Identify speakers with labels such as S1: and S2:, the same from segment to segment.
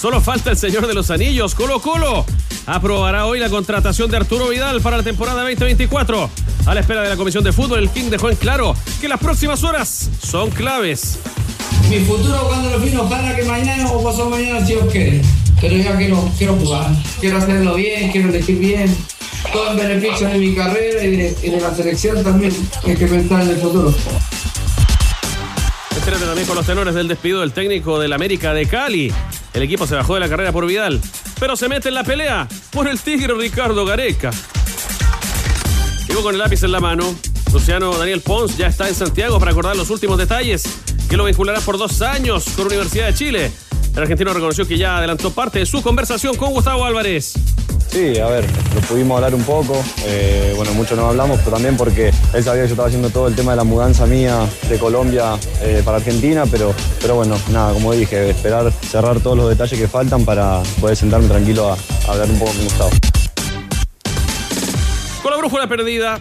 S1: Solo falta el Señor de los Anillos, Colo Colo. Aprobará hoy la contratación de Arturo Vidal para la temporada 2024. A la espera de la Comisión de Fútbol, el King dejó en claro que las próximas horas son claves.
S2: Mi futuro cuando lo fino para que mañana o pasado mañana si Dios quiere. Pero ya quiero, quiero jugar, quiero hacerlo bien, quiero elegir bien. Todo en beneficio de mi carrera y de, y de la selección también. Hay que pensar en el futuro.
S1: Espérate también con los tenores del despido del técnico del América de Cali. El equipo se bajó de la carrera por Vidal, pero se mete en la pelea por el tigre Ricardo Gareca. Llegó con el lápiz en la mano. Luciano Daniel Pons ya está en Santiago para acordar los últimos detalles que lo vinculará por dos años con Universidad de Chile. El argentino reconoció que ya adelantó parte de su conversación con Gustavo Álvarez.
S3: Sí, a ver, lo pudimos hablar un poco. eh, bueno, mucho no hablamos, pero también porque él sabía que yo estaba haciendo todo el tema de la mudanza mía de Colombia eh, para Argentina, pero, pero bueno, nada, como dije, esperar cerrar todos los detalles que faltan para poder sentarme tranquilo a, a hablar un poco con Gustavo.
S1: Con la brújula perdida,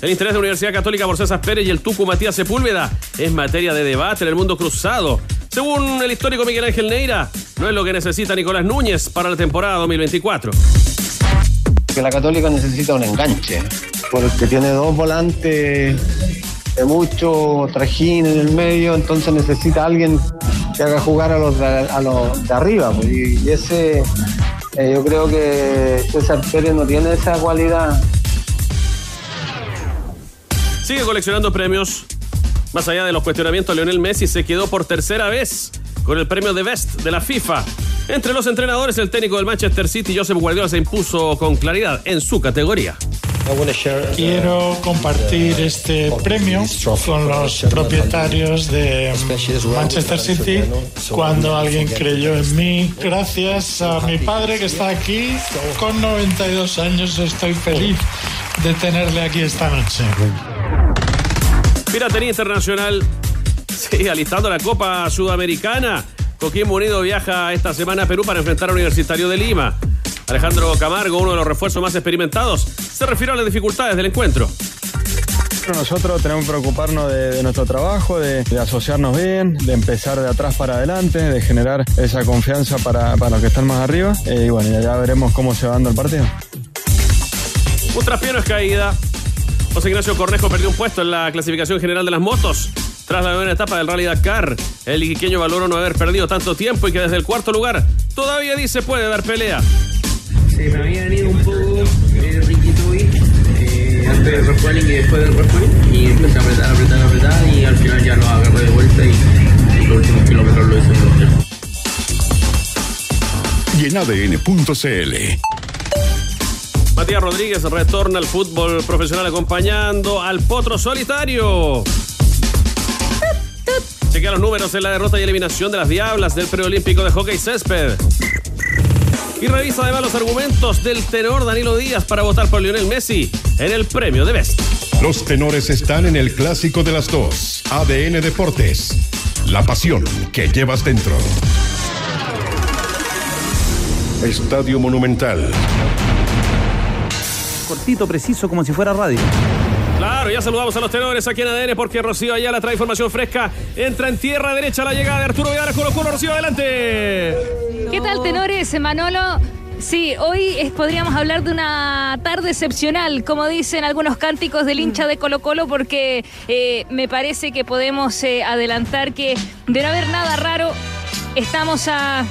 S1: el interés de la Universidad Católica por César Pérez y el Tucu Matías Sepúlveda es materia de debate en el mundo cruzado. Según el histórico Miguel Ángel Neira, no es lo que necesita Nicolás Núñez para la temporada 2024.
S4: que la Católica necesita un enganche, porque tiene dos volantes de mucho trajín en el medio, entonces necesita alguien que haga jugar a los de, a los de arriba. pues, y, y ese, eh, yo creo que César Pérez no tiene esa cualidad.
S1: Sigue coleccionando premios. Más allá de los cuestionamientos, Lionel Messi se quedó por tercera vez con el premio de Best de la FIFA. Entre los entrenadores, el técnico del Manchester City, Josep Guardiola, se impuso con claridad en su categoría.
S5: Quiero compartir este premio con los propietarios de Manchester City cuando alguien creyó en mí. Gracias a mi padre que está aquí con 92 años. Estoy feliz de tenerle aquí esta noche.
S1: Piratería Internacional sigue alistando la Copa Sudamericana. Coquimbo Unido viaja esta semana a Perú para enfrentar al Universitario de Lima. Alejandro Camargo, uno de los refuerzos más experimentados, se refirió a las dificultades del encuentro.
S3: Nosotros tenemos que preocuparnos de, de nuestro trabajo, de, de asociarnos bien, de empezar de atrás para adelante, de generar esa confianza para, para los que están más arriba. Eh, y bueno, ya, veremos cómo se va dando el partido.
S1: Un traspiano es caída. José Ignacio Cornejo perdió un puesto en la clasificación general de las motos. Tras la novena etapa del Rally Dakar, el iquiqueño valoró no haber perdido tanto tiempo y que desde el cuarto lugar todavía dice puede dar pelea.
S2: Se me había venido un poco eh, riquito hoy, eh, antes del rock y después del rock y empecé a apretar, apretar, apretar, y al final ya lo agarré de vuelta y, y los últimos kilómetros lo hice mejor.
S6: Y en ADN.cl.
S1: Matías Rodríguez retorna al fútbol profesional acompañando al Potro Solitario. Chequea los números en la derrota y eliminación de las Diablas del preolímpico de hockey césped. Y revisa además los argumentos del tenor Danilo Díaz para votar por Lionel Messi en el premio de Best.
S6: Los tenores están en el clásico de las dos. ADN Deportes. La pasión que llevas dentro. Estadio Monumental.
S7: Cortito, preciso, como si fuera radio.
S1: Claro, ya saludamos a los tenores aquí en ADN porque Rocío Ayala trae información fresca. Entra en tierra derecha la llegada de Arturo Vidal a Colo Colo. Rocío, adelante.
S8: ¿Qué tal, tenores? Manolo. Sí, hoy es- podríamos hablar de una tarde excepcional, como dicen algunos cánticos del hincha de Colo Colo, porque eh, me parece que podemos eh, adelantar que de no haber nada raro, estamos a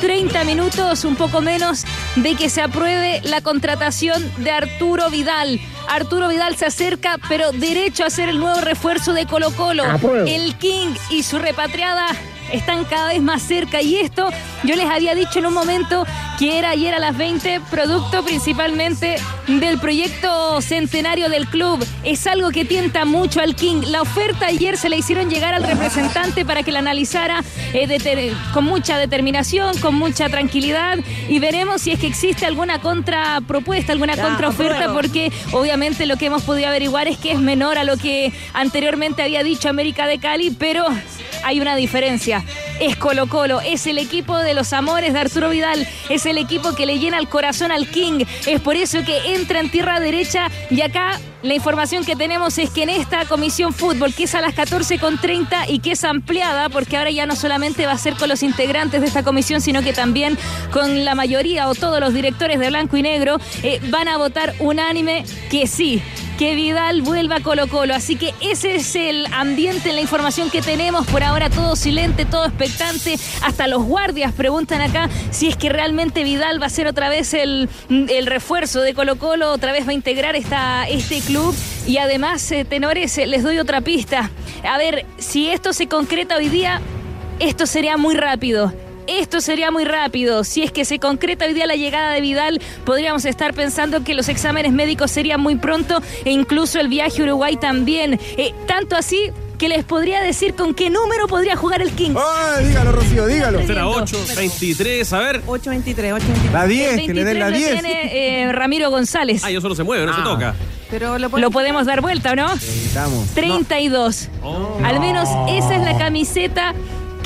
S8: 30 minutos, un poco menos, de que se apruebe la contratación de Arturo Vidal. Arturo Vidal se acerca, pero derecho a ser el nuevo refuerzo de Colo Colo. El King y su repatriada están cada vez más cerca y esto yo les había dicho en un momento que era ayer a las 20, producto principalmente del proyecto centenario del club. Es algo que tienta mucho al King. La oferta ayer se la hicieron llegar al representante para que la analizara eh, con mucha determinación, con mucha tranquilidad y veremos si es que existe alguna contrapropuesta, alguna contraoferta, porque obviamente lo que hemos podido averiguar es que es menor a lo que anteriormente había dicho América de Cali, pero hay una diferencia. Es Colo Colo, es el equipo de los amores de Arturo Vidal, es el equipo que le llena el corazón al King. Es por eso que entra en tierra derecha y acá la información que tenemos es que en esta comisión fútbol, que es a las 14.30 y que es ampliada, porque ahora ya no solamente va a ser con los integrantes de esta comisión, sino que también con la mayoría o todos los directores de blanco y negro, eh, van a votar unánime que sí, que Vidal vuelva a Colo Colo. Así que ese es el ambiente, la información que tenemos. Por ahora todo silente, todo expectante. Hasta los guardias preguntan acá si es que realmente Vidal va a ser otra vez el, refuerzo de Colo Colo, otra vez va a integrar esta, este club. Y además, eh, tenores, eh, les doy otra pista. A ver, si esto se concreta hoy día, esto sería muy rápido. Esto sería muy rápido. Si es que se concreta hoy día la llegada de Vidal, podríamos estar pensando que los exámenes médicos serían muy pronto e incluso el viaje a Uruguay también. Eh, tanto así que les podría decir con qué número podría jugar el King.
S9: ¡Ah, dígalo, Rocío, dígalo!
S1: Será 8, 23, a ver.
S10: 8, 23, 8, 23.
S9: La 10, que le den la 10.
S8: tiene eh, Ramiro González.
S1: Ah, yo solo se mueve, no se toca.
S8: Pero lo, lo, podemos dar vuelta, ¿o no?
S9: Estamos.
S8: 32. Al menos esa es la camiseta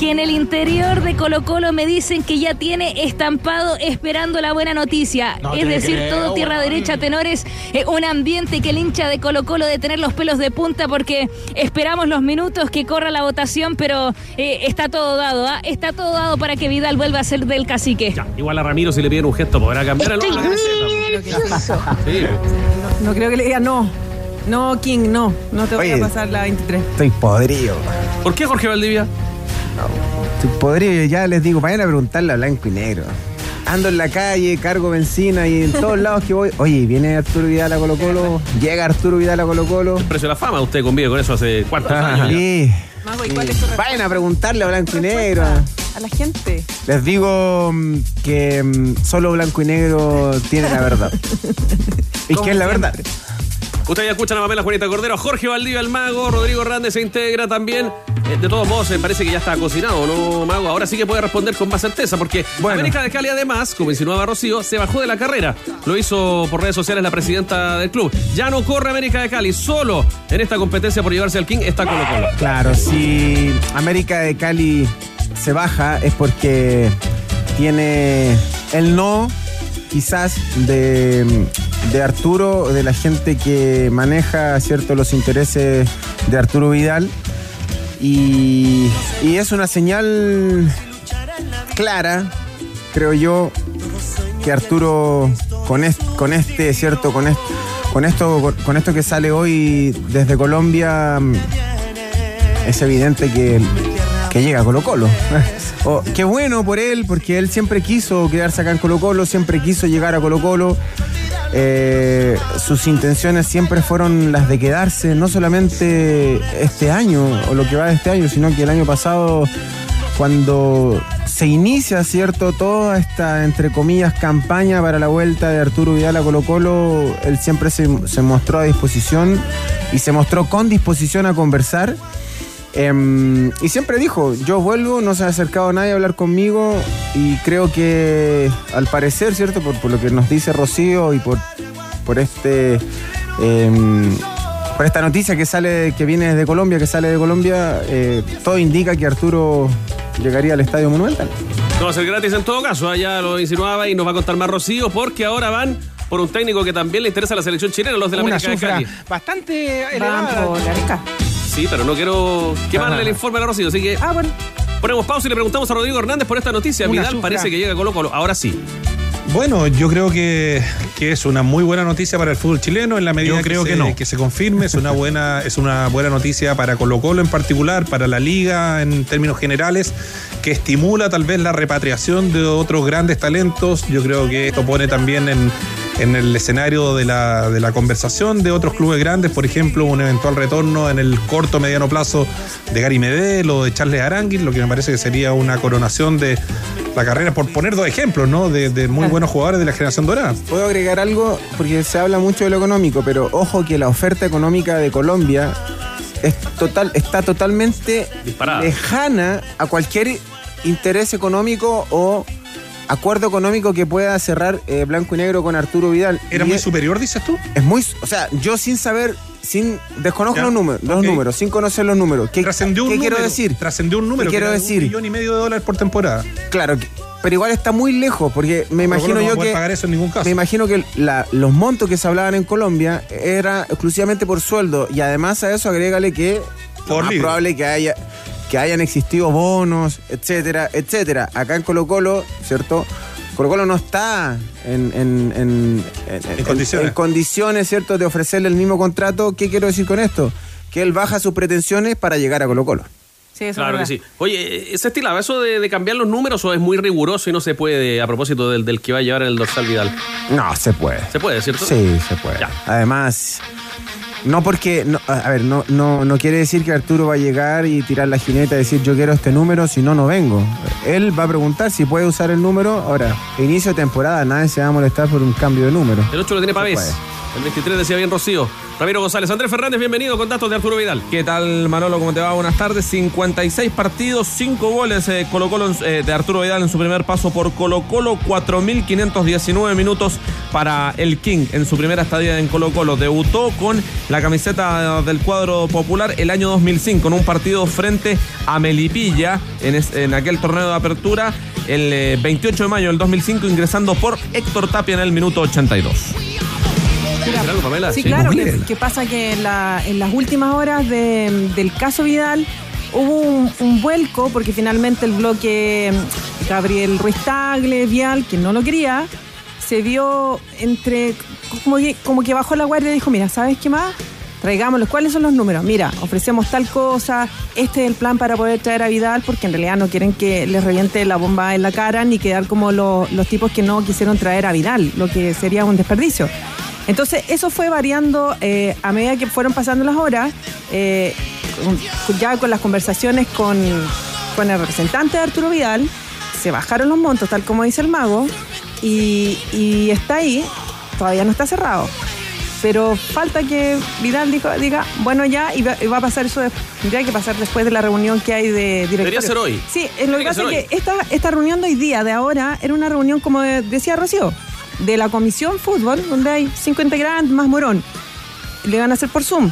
S8: que en el interior de Colo Colo me dicen que ya tiene estampado esperando la buena noticia. es decir, todo tierra derecha, tenores, eh, un ambiente que el hincha de Colo Colo de tener los pelos de punta porque esperamos los minutos que corra la votación, pero eh, está todo dado, ¿ah? está todo dado para que Vidal vuelva a ser del cacique.
S1: igual a Ramiro si le piden un gesto podrá cambiar el
S10: sí. no, no creo que le diga no. No, King, no. No te voy a pasar la 23.
S9: Estoy podrido.
S1: ¿Por qué Jorge Valdivia?
S9: Podría, ya les digo, vayan a preguntarle a blanco y negro. Ando en la calle, cargo benzina y en todos lados que voy. Oye, viene Arturo Vidal a Colo Colo, llega Arturo Vidal a Colo Colo.
S1: El precio de la fama, usted convive con eso hace cuántos años.
S9: Sí. Vayan a preguntarle a blanco y negro.
S10: A la gente.
S9: Les digo mm, que mm, solo blanco y negro tiene la verdad. y que es la verdad.
S1: Ustedes ya escuchan a Pamela Juanita Cordero, Jorge Valdivia, el mago, Rodrigo Hernández se integra también. Eh, de todos modos, me parece que ya está cocinado, ¿no, mago? Ahora sí que puede responder con más certeza, porque América de Cali, además, como insinuaba Rocío, se bajó de la carrera. Lo hizo por redes sociales la presidenta del club. Ya no corre América de Cali, solo en esta competencia por llevarse al King está Colo Colo.
S9: Claro, si América de Cali se baja es porque tiene el no quizás de, de Arturo, de la gente que maneja cierto los intereses de Arturo Vidal. Y, es una señal clara, creo yo, que Arturo con, con este, cierto, con, con esto, con esto que sale hoy desde Colombia, es evidente que, que llega Colo Colo. Oh, qué bueno por él, porque él siempre quiso quedarse acá en Colo Colo, siempre quiso llegar a Colo Colo. Eh, sus intenciones siempre fueron las de quedarse, no solamente este año o lo que va de este año, sino que el año pasado, cuando se inicia, ¿cierto? Toda esta, entre comillas, campaña para la vuelta de Arturo Vidal a Colo Colo, él siempre se mostró a disposición y se mostró con disposición a conversar. Em, y siempre dijo, yo vuelvo, no se ha acercado nadie a hablar conmigo y creo que al parecer, ¿cierto? Por, lo que nos dice Rocío y por, por este... Em, por esta noticia que sale, que viene desde Colombia, que sale de Colombia, eh, todo indica que Arturo llegaría al Estadio Monumental.
S1: No va a ser gratis en todo caso, ya lo insinuaba y nos va a contar más Rocío, porque ahora van por un técnico que también le interesa a la selección chilena, los de la América de Cali.
S9: Bastante elevada.
S1: Sí, pero no quiero quemarle el informe a la Rocío, así que. Ah, bueno. Ponemos pausa y le preguntamos a Rodrigo Hernández por esta noticia. Vidal parece que llega a Colo Colo. Ahora sí.
S11: Bueno, yo creo que, es una muy buena noticia para el fútbol chileno en la medida
S1: creo
S11: que,
S1: se, no.
S11: que se confirme. Es una buena, es una buena noticia para Colo Colo en particular, para la liga en términos generales, que estimula tal vez la repatriación de otros grandes talentos. Yo creo que esto pone también en, en el escenario de la, de la conversación de otros clubes grandes, por ejemplo, un eventual retorno en el corto mediano plazo de Gary Medel o de Charles Aranguis, lo que me parece que sería una coronación de la carrera, por poner dos ejemplos, ¿no? De, de muy buenos jugadores de la generación dorada.
S9: Puedo agregar algo, porque se habla mucho de lo económico, pero ojo que la oferta económica de Colombia es total, está totalmente
S1: Disparada.
S9: lejana a cualquier interés económico o acuerdo económico que pueda cerrar eh, Blanco y Negro con Arturo Vidal.
S11: ¿Era
S9: Y
S11: muy
S9: es-
S11: superior, dices tú?
S9: Es muy, o sea, yo sin saber, sin desconozco
S11: Ya,
S9: los números, los números, sin conocer los números. ¿Qué,
S11: Trascendió un
S9: qué
S11: número.
S9: quiero decir?
S11: Trascendió un número.
S9: ¿Qué quiero decir?
S11: Un millón y medio de dólares por temporada.
S9: Claro, pero igual está muy lejos, porque me imagino
S11: no
S9: yo que
S11: pagar eso en ningún caso.
S9: me imagino que la- los montos que se hablaban en Colombia era exclusivamente por sueldo y además a eso agrégale que
S11: Por
S9: más
S11: libre.
S9: probable que haya que hayan existido bonos, etcétera, etcétera. Acá en Colo Colo, ¿cierto? Colo Colo no está en, en- en- en- en-
S11: condiciones.
S9: en condiciones, ¿cierto?, de ofrecerle el mismo contrato. ¿Qué quiero decir con esto? Que él baja sus pretensiones para llegar a Colo Colo.
S10: Sí, eso
S1: Claro que
S10: es
S1: sí. Oye, ¿se estilaba eso de, de cambiar los números o es muy riguroso y no se puede a propósito del, del que va a llevar el dorsal Vidal?
S9: No, se puede.
S1: ¿Se puede, cierto?
S9: Sí, se puede.
S1: Ya.
S9: Además, no porque, no, a ver, no, no, no quiere decir que Arturo va a llegar y tirar la jineta y decir yo quiero este número, si no, no vengo. Él va a preguntar si puede usar el número. Ahora, inicio de temporada, nadie se va a molestar por un cambio de número.
S1: El 8 lo tiene Pavés. El 23 decía bien Rocío. Ramiro González. Andrés Fernández, bienvenido con datos de Arturo Vidal.
S12: ¿Qué tal, Manolo? ¿Cómo te va? Buenas tardes. 56 partidos, 5 goles eh, Colo -Colo, eh, de Arturo Vidal en su primer paso por Colo Colo. 4.519 minutos para el King en su primera estadía en Colo Colo. Debutó con la camiseta del cuadro popular el año 2005 en un partido frente a Melipilla en aquel torneo de apertura el eh, 28 de mayo del 2005 ingresando por Héctor Tapia en el minuto 82.
S10: Mira,
S1: Algo, Pamela?
S10: Sí,
S1: Sí.
S10: claro, que, que pasa que en, la- en las últimas horas de- del caso Vidal hubo un, un vuelco porque finalmente el bloque mm, Gabriel Ruiz Tagle, Vial, que no lo quería, se vio entre como que, como que bajó la guardia y dijo, mira, ¿sabes qué más? Traigámoslos. ¿Cuáles son los números? Mira, ofrecemos tal cosa, este es el plan para poder traer a Vidal, porque en realidad no quieren que les reviente la bomba en la cara ni quedar como lo- los tipos que no quisieron traer a Vidal, lo que sería un desperdicio. Entonces, eso fue variando eh, a medida que fueron pasando las horas, eh, ya con las conversaciones con, con el representante de Arturo Vidal, se bajaron los montos, tal como dice el mago, y, y está ahí, todavía no está cerrado. Pero falta que Vidal dijo- diga, bueno, ya, y va, y va a pasar eso, de- tendría que pasar después de la reunión que hay de directorio.
S1: Debería ser hoy.
S10: Sí, eh, lo que pasa es que esta, esta reunión de hoy día, de ahora, era una reunión, como de- decía Rocío, de la comisión fútbol, donde hay cinco integrantes más Morón. Le van a hacer por Zoom.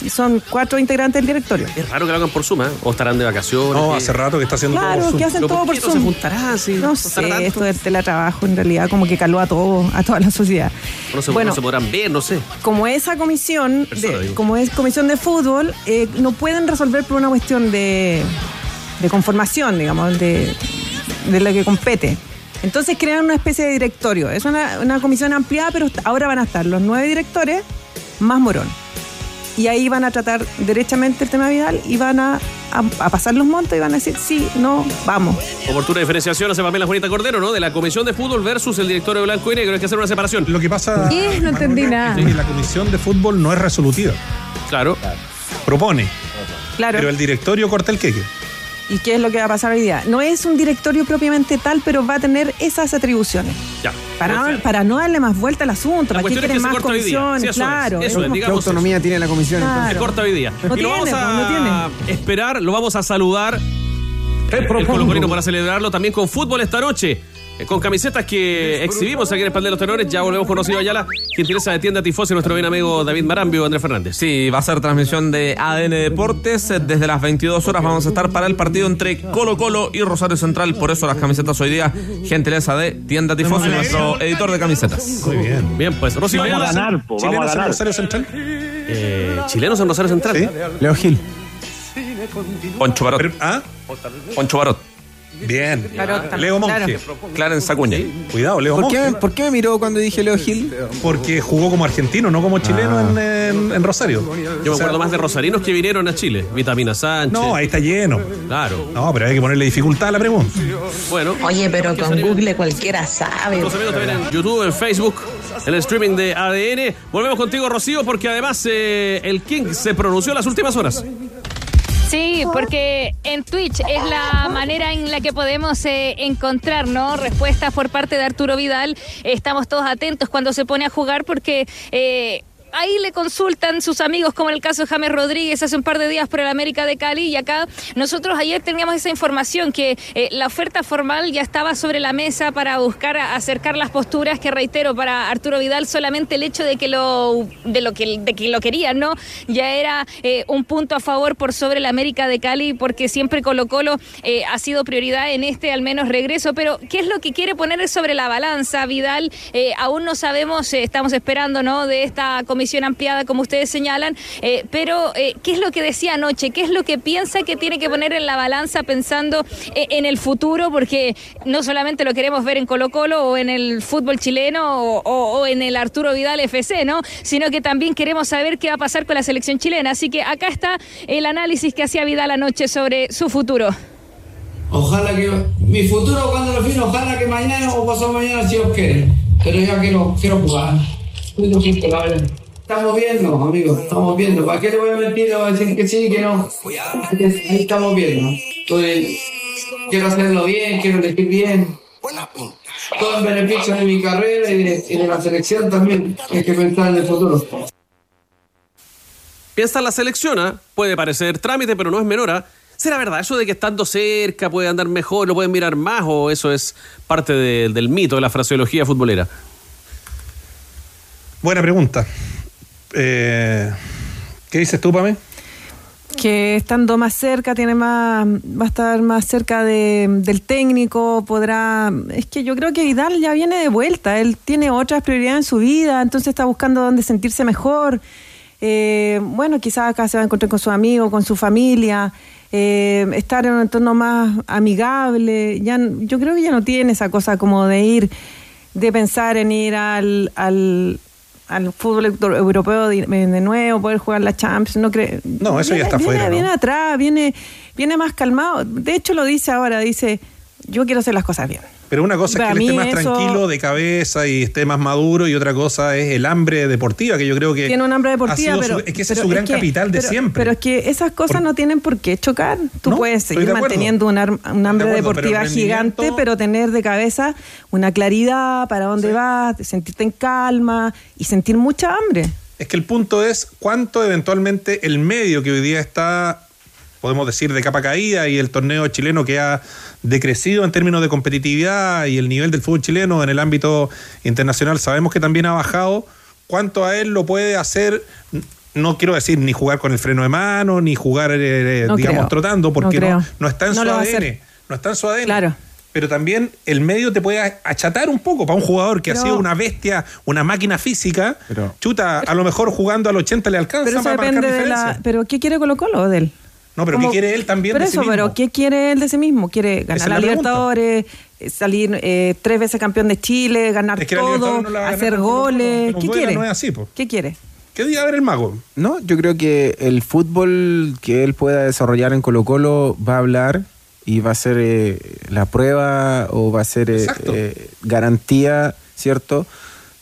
S10: Y son cuatro integrantes del directorio.
S1: Es raro que lo hagan por Zoom, ¿eh? O estarán de vacaciones.
S11: No, hace rato que está haciendo todo por
S10: Claro,
S11: Zoom.
S10: que hacen
S1: ¿Pero
S10: todo
S1: por qué no se
S10: Zoom.
S1: juntará así?
S10: No
S1: ¿Costará
S10: sé,
S1: tanto?
S10: esto del teletrabajo en realidad como que caló a todo, a toda la sociedad.
S1: No se,
S10: bueno,
S1: no se podrán ver, no sé.
S10: como esa comisión,
S1: Persona,
S10: de, como es comisión de fútbol, eh, no pueden resolver por una cuestión de, de conformación, digamos, de, de lo que compete. Entonces crean una especie de directorio. Es una, una comisión ampliada, pero ahora van a estar los nueve directores más Morón. Y ahí van a tratar derechamente el tema Vidal y van a, a- a pasar los montos y van a decir sí, no, vamos.
S1: Oportuna diferenciación hace Pamela Juanita Cordero, ¿no? De la Comisión de Fútbol versus el directorio blanco y negro. Hay que hacer una separación.
S11: Lo que pasa.
S10: ¿Qué? No entendí nada.
S11: es que la comisión de fútbol no es resolutiva.
S1: Claro.
S11: Propone.
S10: Claro.
S11: Pero el directorio corta el queque.
S10: ¿Y qué es lo que va a pasar hoy día? No es un directorio propiamente tal, pero va a tener esas atribuciones.
S1: Ya.
S10: Para, no, para no darle más vuelta al asunto,
S1: La
S10: para que
S1: cuestión es que
S10: quieren más comisiones,
S1: Sí, eso es,
S10: claro.
S1: eso es,
S9: ¿Qué autonomía tiene la comisión
S10: Claro.
S9: entonces?
S1: Se corta hoy día.
S10: No
S1: y lo vamos
S10: tiene,
S1: a
S10: pues, no
S1: esperar, lo vamos a saludar. El colocorino para celebrarlo también con fútbol esta noche. Eh, Con camisetas que exhibimos aquí en Espaldero de los Tenores. Ya volvemos con Rocío Ayala. Gentileza de tienda Tifosi, nuestro bien amigo David Marambio, Andrés Fernández.
S12: Sí, va a ser transmisión de ADN Deportes. Eh, Desde las 22 horas vamos a estar para el partido entre Colo Colo y Rosario Central. Por eso las camisetas hoy día, gentileza de Tienda Tifosi, nuestro editor de camisetas.
S11: Muy bien.
S1: Bien, pues Rocío
S13: Vamos a
S1: Ayala.
S13: ganar, po, vamos
S11: ¿Chilenos
S13: a
S11: en
S13: ganar.
S11: Rosario Central?
S1: Eh, chilenos en Rosario Central.
S11: Sí.
S9: Leo Gil.
S12: Poncho Barot.
S11: ¿Ah?
S12: Poncho Barot.
S11: Bien.
S10: Claro,
S11: Leo
S10: claro.
S11: Monge.
S12: Clarence Acuña.
S11: Cuidado, Leo
S9: ¿Por qué,
S11: Monge.
S9: por qué me miró cuando dije Leo Gil?
S11: Porque jugó como argentino, no como chileno
S9: Ah.
S11: en, en- en Rosario.
S1: Yo me
S11: O sea,
S1: acuerdo más de rosarinos que vinieron a Chile. Vitamina Sánchez.
S11: No, ahí está lleno.
S1: Claro.
S11: No, pero hay que ponerle dificultad a la pregunta.
S1: Bueno.
S13: Oye, pero con Google cualquiera sabe.
S1: Los amigos también en YouTube, en Facebook, en el streaming de ADN. Volvemos contigo, Rocío, porque además eh, el King se pronunció en las últimas horas.
S8: Sí, porque en Twitch es la manera en la que podemos eh, encontrar ¿no? respuestas por parte de Arturo Vidal. Estamos todos atentos cuando se pone a jugar porque... eh, Ahí le consultan sus amigos, como en el caso de James Rodríguez hace un par de días por el América de Cali. Y acá nosotros ayer teníamos esa información que eh, la oferta formal ya estaba sobre la mesa para buscar acercar las posturas. Que reitero, para Arturo Vidal solamente el hecho de que lo, de lo, que, de que lo querían, ¿no? Ya era eh, un punto a favor por sobre el América de Cali, porque siempre Colo Colo eh, ha sido prioridad en este al menos regreso. Pero, ¿qué es lo que quiere poner sobre la balanza Vidal? Aún no sabemos, estamos esperando, ¿no? De esta comisión ampliada, como ustedes señalan, eh, pero eh, ¿qué es lo que decía anoche? ¿Qué es lo que piensa que tiene que poner en la balanza pensando eh, en el futuro? Porque no solamente lo queremos ver en Colo Colo o en el fútbol chileno o, en el Arturo Vidal FC, ¿no? Sino que también queremos saber qué va a pasar con la selección chilena. Así que acá está el análisis que hacía Vidal anoche sobre su futuro.
S2: Ojalá que mi futuro cuando lo fin, ojalá que mañana o pasado mañana si Dios quiere. Pero ya quiero, quiero jugar. Estamos viendo, amigos, estamos viendo. ¿Para qué le voy a mentir? Le voy a decir que sí, que no. Ahí estamos viendo. Quiero hacerlo bien, quiero elegir bien. Todo en beneficio de mi carrera y de, y de la selección también. Hay que pensar en el futuro.
S1: Piensa en la selección, ¿ah? puede parecer trámite, pero no es menor. ¿ah? ¿Será verdad eso de que estando cerca puede andar mejor, lo pueden mirar más o eso es parte de- del mito, de la fraseología futbolera?
S11: Buena pregunta. Eh, ¿Qué dices tú, Pame?
S10: que estando más cerca tiene más va a estar más cerca de- del técnico podrá es que yo creo que Vidal ya viene de vuelta él tiene otras prioridades en su vida entonces está buscando dónde sentirse mejor Eh, bueno quizás acá se va a encontrar con sus amigos con su familia eh, estar en un entorno más amigable ya yo creo que ya no tiene esa cosa como de ir de pensar en ir al, al al fútbol euro- europeo de, de nuevo, poder jugar la Champions, no creo.
S11: No, eso ya está
S10: viene,
S11: fuera, ¿no?
S10: Viene atrás, viene, viene más calmado. De hecho, lo dice ahora, dice, yo quiero hacer las cosas bien.
S11: Pero una cosa es que él esté más
S10: eso-
S11: tranquilo de cabeza y esté más maduro y otra cosa es el hambre deportiva, que yo creo que
S10: Tiene un hambre deportiva, pero...
S11: su- es que ese es su gran
S10: que-
S11: capital de
S10: pero-
S11: siempre.
S10: Pero es que esas cosas
S11: Por-
S10: no tienen por qué chocar. Tú
S11: No,
S10: puedes seguir manteniendo un, ar- un hambre
S11: De acuerdo, pero
S10: deportiva
S11: rendimiento-
S10: gigante, pero tener de cabeza una claridad para dónde vas, sentirte en calma y sentir mucha hambre.
S11: Es que el punto es cuánto eventualmente el medio que hoy día está, podemos decir, de capa caída y el torneo chileno que ha decrecido en términos de competitividad y el nivel del fútbol chileno en el ámbito internacional, sabemos que también ha bajado, cuánto a él lo puede hacer, no quiero decir ni jugar con el freno de mano, ni jugar, eh,
S10: No
S11: digamos,
S10: creo.
S11: trotando, porque
S10: No
S11: no, no está en
S10: No
S11: su
S10: lo va a
S11: ADN.
S10: hacer.
S11: No está en su ADN.
S10: Claro.
S11: Pero también el medio te puede achatar un poco para un jugador que ha sido una bestia, una máquina física. chuta, a lo mejor jugando al 80 le alcanza
S10: Pero eso
S11: para marcar
S10: de
S11: diferencia.
S10: la... ¿Pero qué quiere Colo Colo de él?
S11: No, pero
S10: Como-
S11: ¿qué quiere él también
S10: Pero
S11: de sí
S10: eso,
S11: mismo?
S10: pero ¿qué quiere él de sí mismo? ¿Quiere ganar la,
S11: la pregunta.
S10: Libertadores, eh, salir eh, tres veces campeón de Chile, ganar
S11: Es que la
S10: todo,
S11: no a ganar
S10: hacer goles?
S11: pero
S10: ¿Qué quiere?
S11: no es así, po.
S10: ¿Qué quiere?
S11: ¿Qué día ver el mago?
S9: No, yo creo que el fútbol que él pueda desarrollar en Colo Colo va a hablar y va a ser eh, la prueba o va a ser eh, eh, garantía, ¿cierto?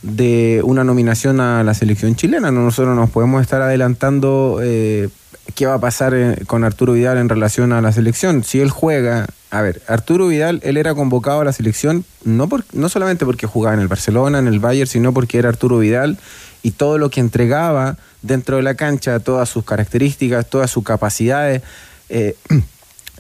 S9: de una nominación a la selección chilena. No, Nosotros nos podemos estar adelantando eh, qué va a pasar eh, con Arturo Vidal en relación a la selección. Si él juega, a ver, Arturo Vidal, él era convocado a la selección no, por, no solamente porque jugaba en el Barcelona, en el Bayern, sino porque era Arturo Vidal y todo lo que entregaba dentro de la cancha, todas sus características, todas sus capacidades. eh,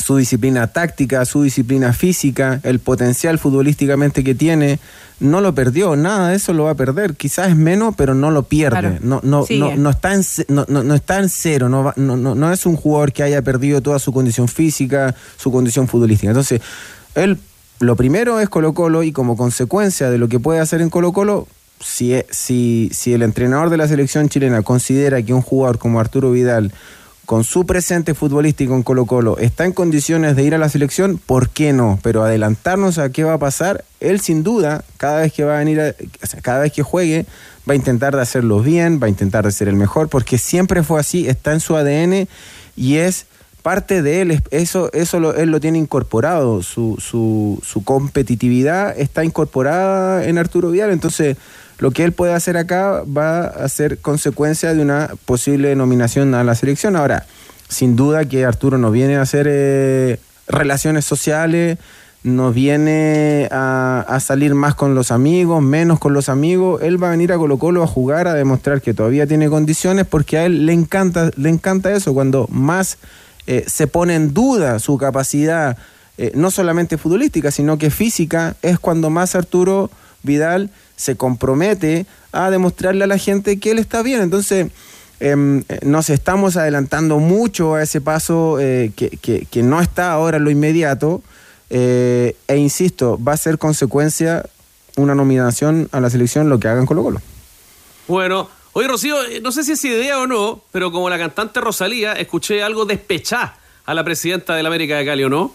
S9: su disciplina táctica, su disciplina física, el potencial futbolísticamente que tiene, no lo perdió, nada de eso lo va a perder, quizás es menos, pero no lo pierde,
S10: Claro.
S9: no, no, no, no está en, no, no- no está en cero, no, va- no, no, no es un jugador que haya perdido toda su condición física, su condición futbolística. Entonces, él lo primero es Colo Colo y como consecuencia de lo que puede hacer en Colo Colo, si, si, si el entrenador de la selección chilena considera que un jugador como Arturo Vidal con su presente futbolístico en Colo Colo, está en condiciones de ir a la selección, ¿por qué no? Pero adelantarnos a qué va a pasar, él sin duda, cada vez que va a venir, a- cada vez que juegue, va a intentar de hacerlo bien, va a intentar de ser el mejor, porque siempre fue así, está en su ADN y es parte de él, es- eso, eso lo- él lo tiene incorporado, su, su, su competitividad está incorporada en Arturo Vidal, entonces lo que él puede hacer acá va a ser consecuencia de una posible nominación a la selección. Ahora, sin duda que Arturo no viene a hacer eh, relaciones sociales, no viene a, a salir más con los amigos, menos con los amigos. Él va a venir a Colo Colo a jugar, a demostrar que todavía tiene condiciones, porque a él le encanta, le encanta eso, cuando más eh, se pone en duda su capacidad, eh, no solamente futbolística, sino que física, es cuando más Arturo Vidal se compromete a demostrarle a la gente que él está bien. Entonces, em, nos estamos adelantando mucho a ese paso eh, que, que- no está ahora en lo inmediato. eh, e insisto, va a ser consecuencia una nominación a la selección lo que hagan Colo Colo.
S1: Bueno, oye Rocío, eh, no sé si es idea o no, pero como la cantante Rosalía, escuché algo despechá a la presidenta del América de Cali, ¿o no?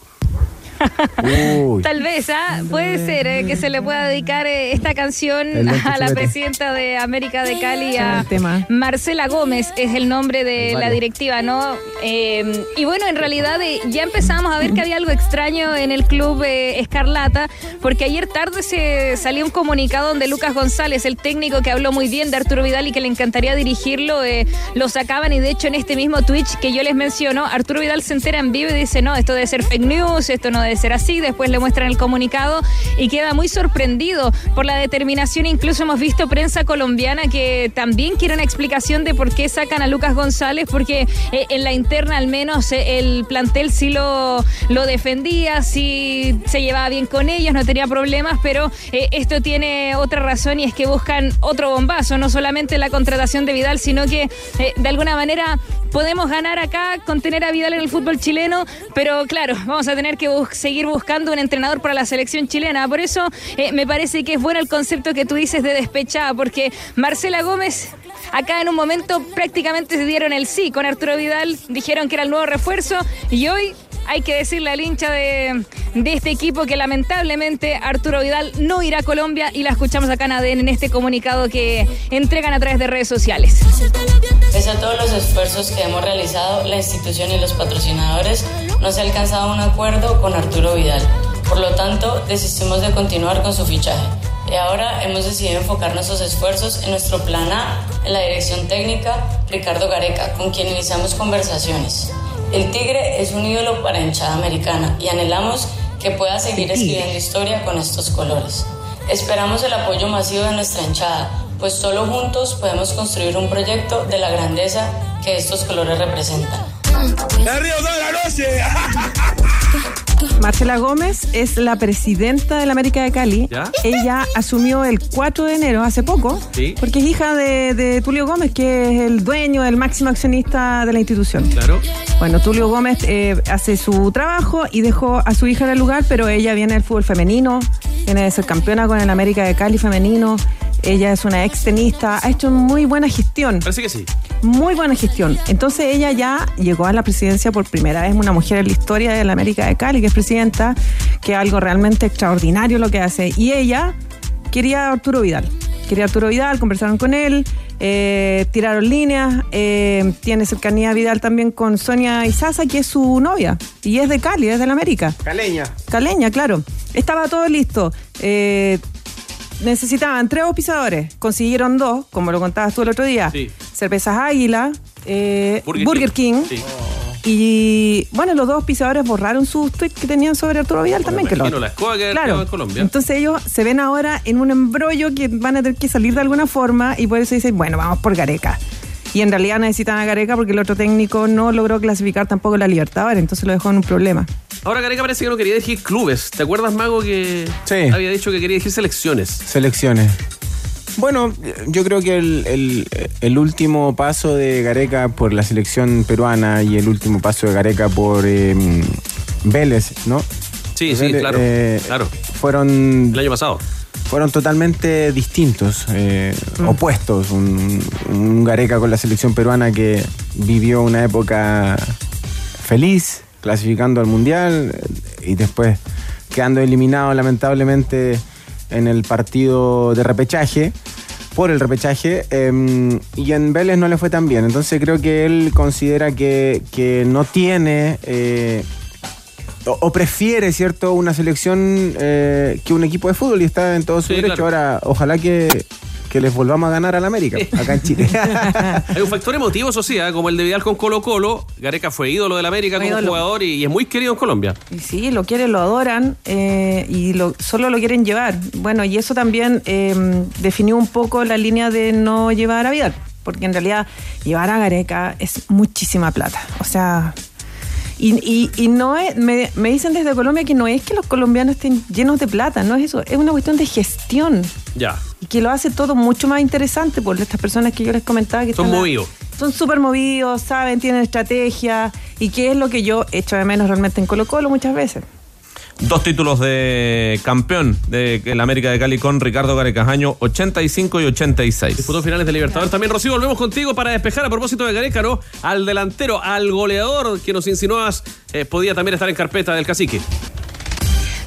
S8: Tal vez, ¿ah? Puede ser eh, que se le pueda dedicar eh, esta canción a la presidenta de América de Cali, a. Marcela Gómez, es el nombre de la directiva, ¿no? Eh, y bueno, en realidad eh, ya empezamos a ver que había algo extraño en el club eh, Escarlata, porque ayer tarde se salió un comunicado donde Lucas González, el técnico que habló muy bien de Arturo Vidal y que le encantaría dirigirlo, eh, lo sacaban y de hecho en este mismo Twitch que yo les menciono, Arturo Vidal se entera en vivo y dice, no, esto debe ser fake news, esto no debe ser así, después le muestran el comunicado y queda muy sorprendido por la determinación, incluso hemos visto prensa colombiana que también quiere una explicación de por qué sacan a Lucas González, porque eh, en la interna al menos eh, el plantel sí lo, lo defendía, sí se llevaba bien con ellos, no tenía problemas, pero eh, esto tiene otra razón y es que buscan otro bombazo, no solamente la contratación de Vidal, sino que de alguna manera podemos ganar acá con tener a Vidal en el fútbol chileno, pero claro, vamos a tener que seguir buscando un entrenador para la selección chilena. Por eso eh, me parece que es bueno el concepto que tú dices de despechada, porque Marcela Gómez acá en un momento prácticamente se dieron el sí con Arturo Vidal, dijeron que era el nuevo refuerzo y hoy hay que decirle al hincha de, de este equipo que lamentablemente Arturo Vidal no irá a Colombia y la escuchamos acá en ADN en este comunicado que entregan a través de redes sociales.
S14: Pese a todos los esfuerzos que hemos realizado, la institución y los patrocinadores no se ha alcanzado un acuerdo con Arturo Vidal. Por lo tanto, desistimos de continuar con su fichaje. Y ahora hemos decidido enfocar nuestros esfuerzos en nuestro plan A, en la dirección técnica, Ricardo Gareca, con quien iniciamos conversaciones. El Tigre es un ídolo para hinchada americana y anhelamos que pueda seguir escribiendo historia con estos colores. Esperamos el apoyo masivo de nuestra hinchada, pues solo juntos podemos construir un proyecto de la grandeza que estos colores representan.
S15: ¡El río de la noche!
S10: Marcela Gómez es la presidenta de la América de Cali.
S1: ¿Ya?
S10: Ella asumió el 4 de enero, hace poco,
S1: Sí.
S10: porque es hija de, de Tulio Gómez, que es el dueño, el máximo accionista de la institución.
S1: Claro.
S10: Bueno, Tulio Gómez eh, hace su trabajo y dejó a su hija en el lugar, pero ella viene del fútbol femenino, viene de ser campeona con el América de Cali femenino. Ella es una ex tenista, ha hecho muy buena gestión.
S1: Parece que sí.
S10: Muy buena gestión. Entonces ella ya llegó a la presidencia por primera vez, una mujer en la historia de la América de Cali, que es presidenta, que es algo realmente extraordinario lo que hace. Y ella quería a Arturo Vidal. Quería a Arturo Vidal, conversaron con él, eh, tiraron líneas, eh, tiene cercanía Vidal también con Sonia Isaza, que es su novia, y es de Cali, es de la América.
S9: Caleña.
S10: Caleña, claro. Estaba todo listo. Eh, necesitaban tres auspiciadores. Consiguieron dos, como lo contabas tú el otro día.
S1: Sí.
S10: Cervezas Águila, eh,
S1: Burger
S10: Burger,
S1: King.
S10: King.
S1: Sí.
S10: Y bueno, los dos auspiciadores borraron sus tweets que tenían sobre Arturo Vidal también. Que lo,
S1: la escoba que
S10: Claro.
S1: en Colombia.
S10: Entonces ellos se ven ahora en un embrollo que van a tener que salir de alguna forma y por eso dicen, bueno, vamos por Gareca. Y en realidad necesitan a Gareca porque el otro técnico no logró clasificar tampoco la Libertadores, entonces lo dejó en un problema.
S1: Ahora Gareca parece que no quería dirigir clubes. ¿Te acuerdas, Mago, que
S9: Sí.
S1: había dicho que quería dirigir selecciones?
S9: Selecciones. Bueno, yo creo que el, el- el último paso de Gareca por la selección peruana y el último paso de Gareca por eh, Vélez, ¿no?
S1: Sí, sí, claro.
S9: eh,
S1: claro.
S9: Fueron
S1: El año pasado.
S9: fueron totalmente distintos, eh, opuestos. Un, un Gareca con la selección peruana que vivió una época feliz, clasificando al Mundial y después quedando eliminado lamentablemente en el partido de repechaje, por el repechaje, eh, y en Vélez no le fue tan bien. Entonces creo que él considera que, que no tiene... eh, o, o prefiere, ¿cierto?, una selección eh, que un equipo de fútbol y está en todo su
S1: Sí,
S9: derecho.
S1: claro.
S9: Ahora, ojalá que, que les volvamos a ganar al América, acá en Chile.
S1: Hay un factor emotivo, eso sí, ¿eh? como el de Vidal con Colo Colo. Gareca fue ídolo del América
S10: Fue
S1: como
S10: ídolo.
S1: jugador y, y es muy querido en Colombia.
S10: Y sí, lo quieren, lo adoran eh, y lo, solo lo quieren llevar. Bueno, y eso también eh, definió un poco la línea de no llevar a Vidal, porque en realidad llevar a Gareca es muchísima plata. O sea, y, y, y no es, me, me dicen desde Colombia que no es que los colombianos estén llenos de plata, no es eso, es una cuestión de gestión
S1: Ya.
S10: y que lo hace todo mucho más interesante por estas personas que yo les comentaba que
S1: Son
S10: están-
S1: movidos.
S10: son súper movidos, saben, tienen estrategia y que es lo que yo echo de menos realmente en Colo Colo muchas veces.
S12: Dos títulos de campeón de la América de Cali con Ricardo Gareca, año 85 y 86.
S1: Disputó finales de Libertadores. También, Rocío, volvemos contigo para despejar a propósito de Gareca, ¿no? Al delantero, al goleador que nos insinuabas, eh, podía también estar en carpeta del cacique.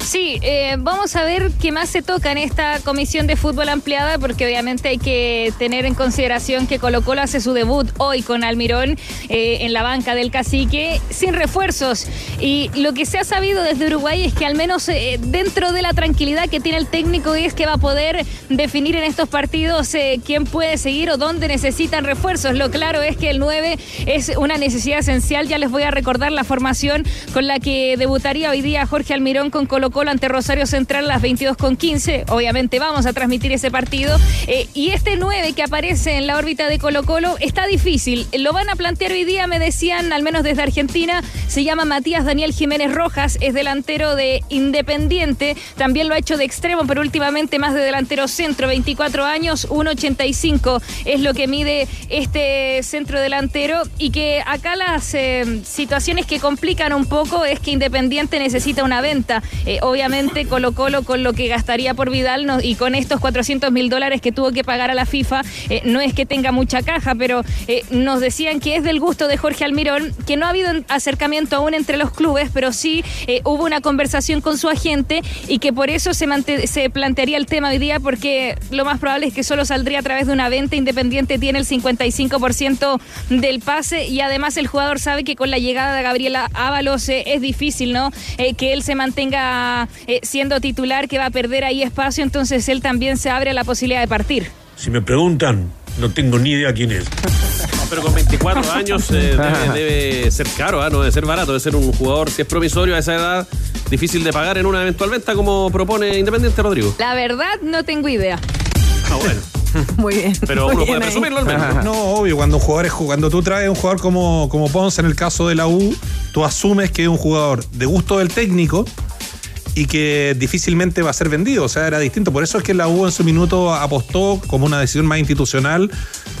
S8: Sí, eh, vamos a ver qué más se toca en esta comisión de fútbol ampliada, porque obviamente hay que tener en consideración que Colo Colo hace su debut hoy con Almirón eh, en la banca del cacique, sin refuerzos. Y lo que se ha sabido desde Uruguay es que al menos eh, dentro de la tranquilidad que tiene el técnico es que va a poder definir en estos partidos quién puede seguir o dónde necesitan refuerzos. Lo claro es que el 9 es una necesidad esencial. Ya les voy a recordar la formación con la que debutaría hoy día Jorge Almirón con Colo Colo ante Rosario Central a las 22.15. Obviamente vamos a transmitir ese partido. Eh, y este 9 que aparece en la órbita de Colo Colo está difícil. Lo van a plantear hoy día, me decían, al menos desde Argentina. Se llama Matías Daniel Jiménez Rojas, es delantero de Independiente. También lo ha hecho de extremo, pero últimamente más de delantero centro. 24 años, 1.85 es lo que mide este centro delantero. Y que acá las eh, situaciones que complican un poco es que Independiente necesita una venta. Eh, obviamente Colo Colo con lo que gastaría por Vidal no- y con estos 400 mil dólares que tuvo que pagar a la FIFA, eh, no es que tenga mucha caja, pero eh, nos decían que es del gusto de Jorge Almirón, que no ha habido en- acercamiento aún entre los clubes, pero sí eh, hubo una conversación con su agente y que por eso se, se plantearía el tema hoy día, porque lo más probable es que solo saldría a través de una venta. Independiente tiene el 55% del pase y además el jugador sabe que con la llegada de Gabriela Ábalos es difícil, ¿no? Que él se mantenga eh, siendo titular, que va a perder ahí espacio, entonces él también se abre a la posibilidad de partir.
S15: Si me preguntan, no tengo ni idea quién es.
S1: Pero con 24 años eh, debe, debe ser caro, ¿ah? no debe ser barato, debe ser un jugador, si es promisorio a esa edad, difícil de pagar en una eventual venta como propone Independiente Rodrigo.
S8: La verdad, no tengo idea.
S1: Ah, bueno.
S10: Muy bien.
S1: Pero uno
S10: bien
S1: puede
S10: ahí.
S1: presumirlo al menos.
S11: No, obvio, cuando un jugador es cuando tú traes un jugador como, como Ponce en el caso de la U, tú asumes que es un jugador de gusto del técnico y que difícilmente va a ser vendido. O sea, era distinto. Por eso es que la U en su minuto apostó como una decisión más institucional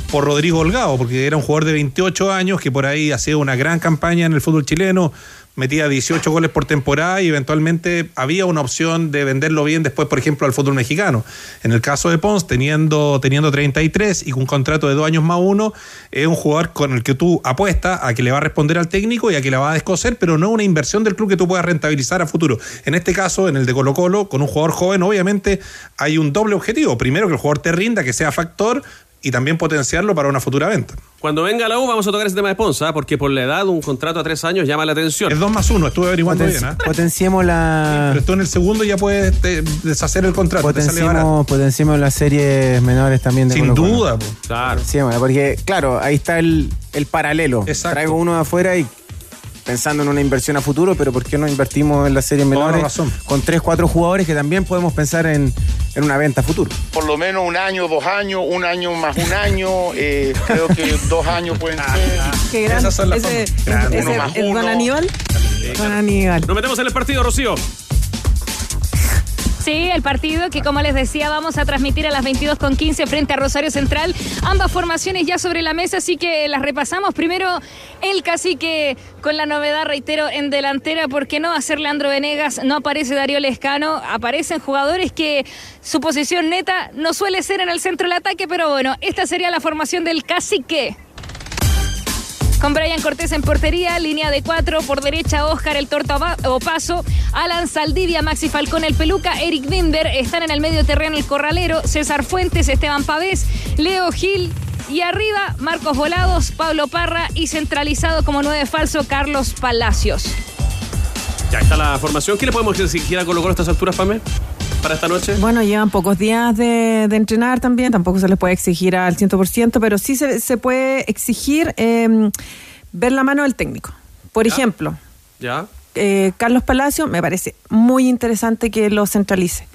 S11: por Rodrigo Holgado, porque era un jugador de 28 años que por ahí hacía una gran campaña en el fútbol chileno, metía 18 goles por temporada y eventualmente había una opción de venderlo bien después, por ejemplo, al fútbol mexicano. En el caso de Pons, teniendo, teniendo 33 y con un contrato de dos años más uno, es un jugador con el que tú apuestas a que le va a responder al técnico y a que la va a descoser, pero no una inversión del club que tú puedas rentabilizar a futuro. En este caso, en el de Colo Colo, con un jugador joven, obviamente hay un doble objetivo. Primero, que el jugador te rinda, que sea factor y también potenciarlo para una futura venta.
S1: Cuando venga la U vamos a tocar ese tema de Ponza, porque por la edad un contrato a tres años llama la atención.
S11: Es 2 más 1, estuve averiguando
S9: Potenci-
S11: bien. ¿ah?
S9: Potenciemos la.
S11: Pero tú en el segundo ya puedes te- deshacer el contrato.
S9: Potenciemos, potenciemos las series menores también de
S11: Sin
S9: Colo-Colo.
S11: duda, po.
S1: Claro.
S9: Porque, claro, ahí está el, el paralelo.
S11: Exacto.
S9: Traigo uno de afuera y pensando en una inversión a futuro, pero ¿por qué no invertimos en las series
S11: Toda la
S9: menores
S11: razón.
S9: con tres, cuatro jugadores que también podemos pensar en, en una venta a futuro?
S16: por lo menos un año, dos años, un año más un año, eh, creo que dos años pueden ser.
S10: Qué grande.
S11: Esas son las
S10: Ese,
S16: Uno más
S10: ¿es Don
S16: uno.
S10: Aníbal? Don Aníbal.
S1: Nos metemos en el partido, Rocío.
S8: Sí, el partido que como les decía vamos a transmitir a las 22.15 frente a Rosario Central. Ambas formaciones ya sobre la mesa, así que las repasamos. Primero el cacique con la novedad, reitero, en delantera, ¿por qué no hacer Leandro Venegas? No aparece Darío Lescano, aparecen jugadores que su posición neta no suele ser en el centro del ataque, pero bueno, esta sería la formación del cacique. Con Brian Cortés en portería, línea de cuatro, por derecha Oscar el Torto Paso, Alan Saldivia, Maxi Falcón el Peluca, Eric Binder, están en el medio terreno el Corralero, César Fuentes, Esteban Pavés, Leo Gil, y arriba, Marcos Volados, Pablo Parra y centralizado como nueve falso, Carlos Palacios.
S1: Ya está la formación. ¿Qué le podemos exigir a Colo Colo a estas alturas, Pame? Para esta noche.
S10: Bueno, llevan pocos días de, entrenar también, tampoco se les puede exigir al 100%, pero sí se, puede exigir em, ver la mano del técnico. Por ejemplo,
S1: ¿Ya?
S10: Eh, Carlos Palacio me parece muy interesante que lo centralice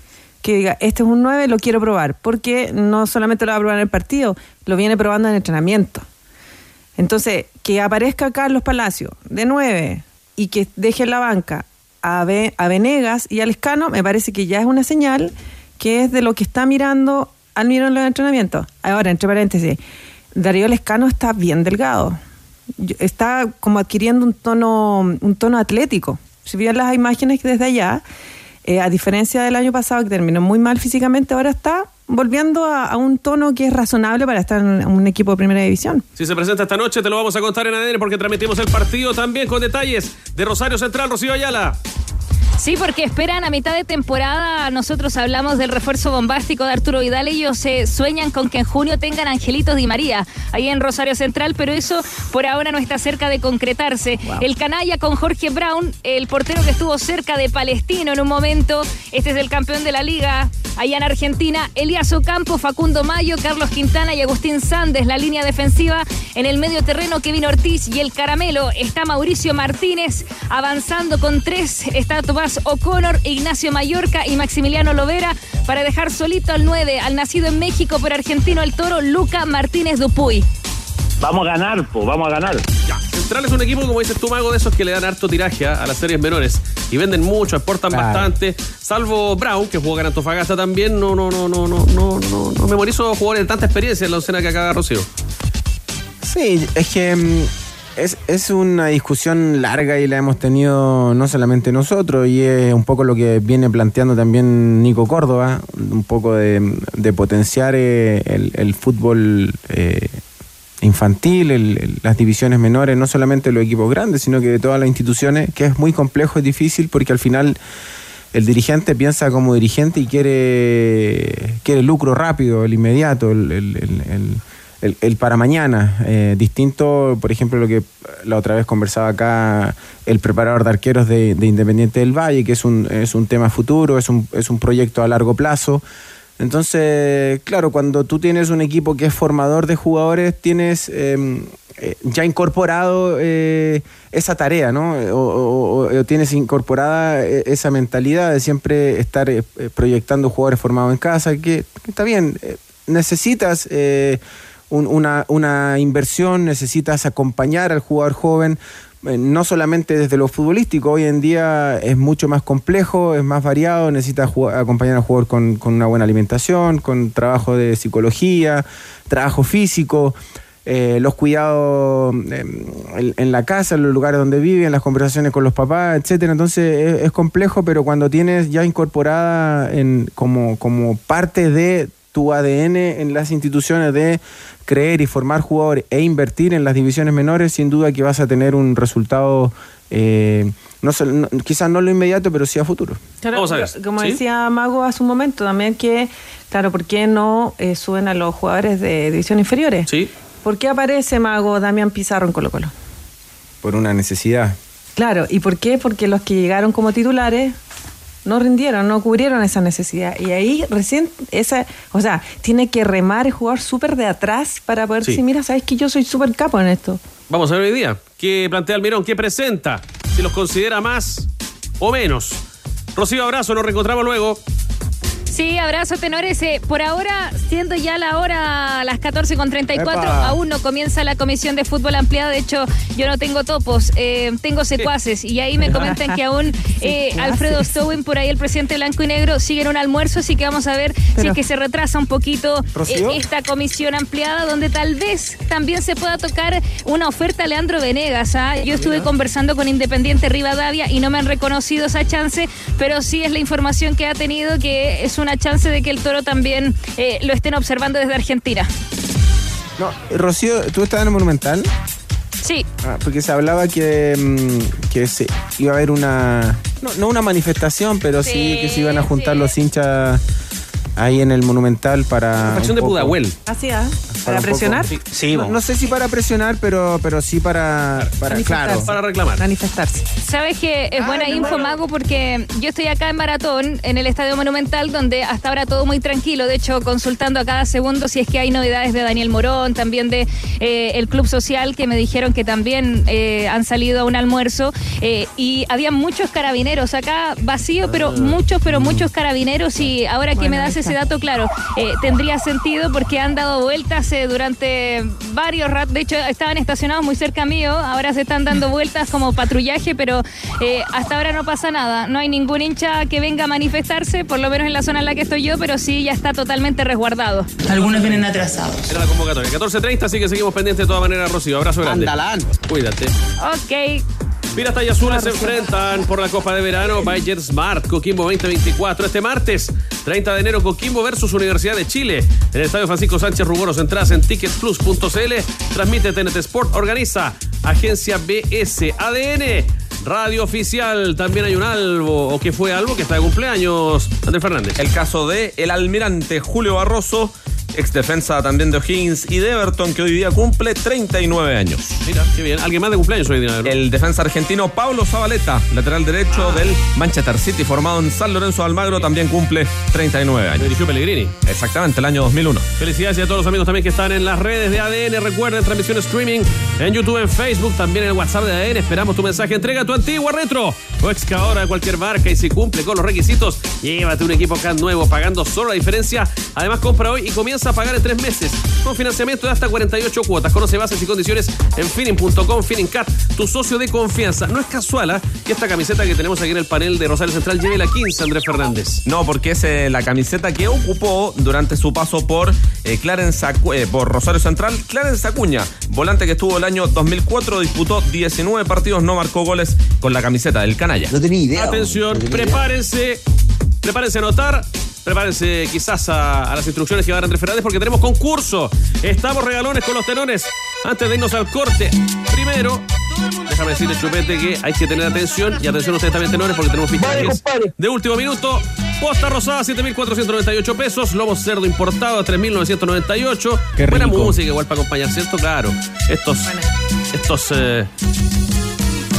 S10: que diga, este es un 9, lo quiero probar, porque no solamente lo va a probar en el partido, lo viene probando en entrenamiento. Entonces, que aparezca Carlos Palacio de 9 y que deje en la banca a, a Venegas y al Escano, me parece que ya es una señal que es de lo que está mirando al mirar en los entrenamientos. Ahora, entre paréntesis, Darío Lescano está bien delgado. Está como adquiriendo un tono, un tono atlético. Si bien las imágenes desde allá, eh, a diferencia del año pasado que terminó muy mal físicamente, ahora está volviendo a, un tono que es razonable para estar en un equipo de primera división.
S1: Si se presenta esta noche, te lo vamos a contar en ADN porque transmitimos el partido también con detalles de Rosario Central, Rocío Ayala.
S8: Sí, porque esperan a mitad de temporada. Nosotros hablamos del refuerzo bombástico de Arturo Vidal. Ellos se sueñan con que en junio tengan Angelitos Di María ahí en Rosario Central, pero eso por ahora no está cerca de concretarse. El canalla con Jorge Brown, el portero que estuvo cerca de Palestino en un momento. Este es el campeón de la liga allá en Argentina. Elías Ocampo, Facundo Mayo, Carlos Quintana y Agustín Sández, la línea defensiva. En el medio terreno, Kevin Ortiz y el caramelo. Está Mauricio Martínez avanzando con tres. Está O'Connor, Ignacio Mallorca y Maximiliano Lovera para dejar solito al 9 al nacido en México por argentino el toro Luca Martínez Dupuy.
S17: Vamos a ganar, po, vamos a ganar.
S1: Central es un equipo, como dices tú, Mago, de esos que le dan harto tiraje a, las series menores. Y venden mucho, exportan bastante. Salvo Brown, que jugó en Antofagasta también. No, no, no, no, no, no, no, no memorizo jugadores de tanta experiencia en la escena que acaba Rocío.
S9: Sí, es que mm, es, es, una discusión larga y la hemos tenido no solamente nosotros, y es un poco lo que viene planteando también Nico Córdoba, un poco de, potenciar eh, el, fútbol eh, infantil, las divisiones menores, no solamente los equipos grandes, sino que de todas las instituciones, que es muy complejo, es difícil, porque al final el dirigente piensa como dirigente y quiere, quiere lucro rápido, el inmediato, el el, para mañana. Eh, distinto, por ejemplo, lo que la otra vez conversaba acá el preparador de arqueros de, Independiente del Valle, que es un, es un tema futuro, es un, es un proyecto a largo plazo. Entonces, claro, cuando tú tienes un equipo que es formador de jugadores, tienes em, eh, ya incorporado eh, esa tarea, ¿no? O, tienes incorporada esa mentalidad de siempre estar proyectando jugadores formados en casa, que, que está bien, necesitas una, inversión, necesitas acompañar al jugador joven eh, no solamente desde lo futbolístico, hoy en día es mucho más complejo, es más variado, necesitas acompañar al jugador con, una buena alimentación, con trabajo de psicología, trabajo físico, eh, los cuidados em, en, la casa, en los lugares donde viven, las conversaciones con los papás, etcétera. Entonces es, es complejo, pero cuando tienes ya incorporada en, como, como parte de tu ADN en las instituciones de creer y formar jugadores e invertir en las divisiones menores, sin duda que vas a tener un resultado, eh, no, quizás no lo inmediato, pero sí a futuro.
S10: Vamos a ver. Como decía Mago hace un momento, también que, claro, ¿por qué no eh, suben a los jugadores de división inferiores?
S1: Sí.
S10: ¿Por qué aparece Mago Damián Pizarro en Colo Colo?
S9: Por una necesidad.
S10: Claro, ¿y por qué? Porque los que llegaron como titulares no rindieron, no cubrieron esa necesidad. Y ahí recién, esa, o sea, tiene que remar y jugar súper de atrás para poder decir, mira, sabes que yo soy súper capo en esto.
S1: Vamos a ver hoy día qué plantea Almirón, qué presenta, si los considera más o menos. Rocío, abrazo, nos reencontramos luego.
S8: Sí, abrazo, tenores. Eh, por ahora, siendo ya la hora, las 14 con 34,
S9: Epa.
S8: aún no comienza la comisión de fútbol ampliada. De hecho, yo no tengo topos, eh, tengo secuaces. Y ahí me comentan que aún eh, Alfredo Stowen, por ahí el presidente blanco y negro, sigue en un almuerzo. Así que vamos a ver si es que se retrasa un poquito esta comisión ampliada, donde tal vez también se pueda tocar una oferta a Leandro Venegas. ¿ah? Yo estuve conversando con Independiente Rivadavia y no me han reconocido esa chance, pero sí es la información que ha tenido, que es una chance de que el toro también eh, lo estén observando desde Argentina.
S9: No, Rocío, ¿tú estás en el Monumental?
S8: Sí.
S9: Ah, porque se hablaba que, mm, que se iba a haber una. No, no una manifestación, pero sí,
S8: Sí,
S9: que se iban a juntar los hinchas ahí en el Monumental para. Un
S1: de Pudahuel.
S10: Así, ¿ah?
S9: para
S10: ¿Para
S9: un poco-
S10: presionar?
S1: Sí,
S9: No, no sé si para presionar, pero, pero sí para. para claro.
S1: Para reclamar.
S10: Manifestarse.
S8: Sabes que es buena info, Mago, porque yo estoy acá en Maratón, en el Estadio Monumental, donde hasta ahora todo muy tranquilo. De hecho, consultando a cada segundo si es que hay novedades de Daniel Morón, también de eh, el Club Social, que me dijeron que también eh, han salido a un almuerzo. eh, y había muchos carabineros acá, vacío, pero muchos, pero muchos carabineros. Y ahora que me das ese dato, claro, eh, tendría sentido porque han dado vueltas eh, durante varios ratos. De hecho, estaban estacionados muy cerca mío, ahora se están dando vueltas como patrullaje, pero eh, hasta ahora no pasa nada. No hay ningún hincha que venga a manifestarse, por lo menos en la zona en la que estoy yo, pero sí ya está totalmente resguardado.
S14: Algunos vienen atrasados.
S1: Era la convocatoria. 14.30, así que seguimos pendientes de todas maneras, Rocío. Abrazo grande.
S9: Andalán.
S1: Cuídate.
S8: Ok.
S1: Piratas y Azules se enfrentan por la Copa de Verano Bayer Smart Coquimbo 2024. Este martes, 30 de enero, Coquimbo versus Universidad de Chile. En el Estadio Francisco Sánchez Ruboros. Entradas en ticketplus.cl. Transmite TNT Sport. Organiza Agencia BS ADN. Radio Oficial. También hay un Albo, o que fue Albo, que está de cumpleaños. Andrés Fernández.
S12: El caso de el almirante Julio Barroso, ex defensa también de O'Higgins y de Everton, que hoy día cumple 39 años.
S1: Mira, qué bien. Alguien más de cumpleaños hoy día. ¿no?
S12: El defensa argentino Pablo Zabaleta, lateral derecho del Manchester City, formado en San Lorenzo de Almagro, también cumple 39
S1: Lo
S12: años.
S1: dirigió Pellegrini.
S12: Exactamente, el año 2001.
S1: Felicidades y a todos los amigos también que están en las redes de ADN. Recuerden, transmisión streaming en YouTube, en Facebook, también en el WhatsApp de ADN. Esperamos tu mensaje. Entrega tu antigua retro o excavadora de cualquier marca y si cumple con los requisitos, llévate un equipo CAD nuevo pagando solo la diferencia. Además, compra hoy y comienza a pagar en tres meses con financiamiento de hasta 48 cuotas. Conoce bases y condiciones en finning.com. Finning Cat, tu socio de confianza. No es casual ¿ah? que esta camiseta que tenemos aquí en el panel de Rosario Central lleve la 15, Andrés Fernández.
S12: No, porque es eh, la camiseta que ocupó durante su paso por eh, Clarence Acu- eh, por Rosario Central. Clarence Acuña, volante que estuvo el año 2004, disputó 19 partidos, no marcó goles con la camiseta del canalla.
S18: No tenía idea.
S1: Atención, prepárense, prepárense a anotar, prepárense quizás a, a las instrucciones que va a dar Andrés Fernández porque tenemos concurso. Estamos regalones con los tenones. Antes de irnos al corte, primero, déjame decirle, Chupete, que hay que tener atención y atención ustedes también, tenores, porque tenemos fichajes de último minuto. Posta rosada, 7.498 pesos. Lomo cerdo importado, 3.998.
S9: Qué
S1: Buena música igual para acompañar, ¿cierto? Claro. Estos, estos, eh,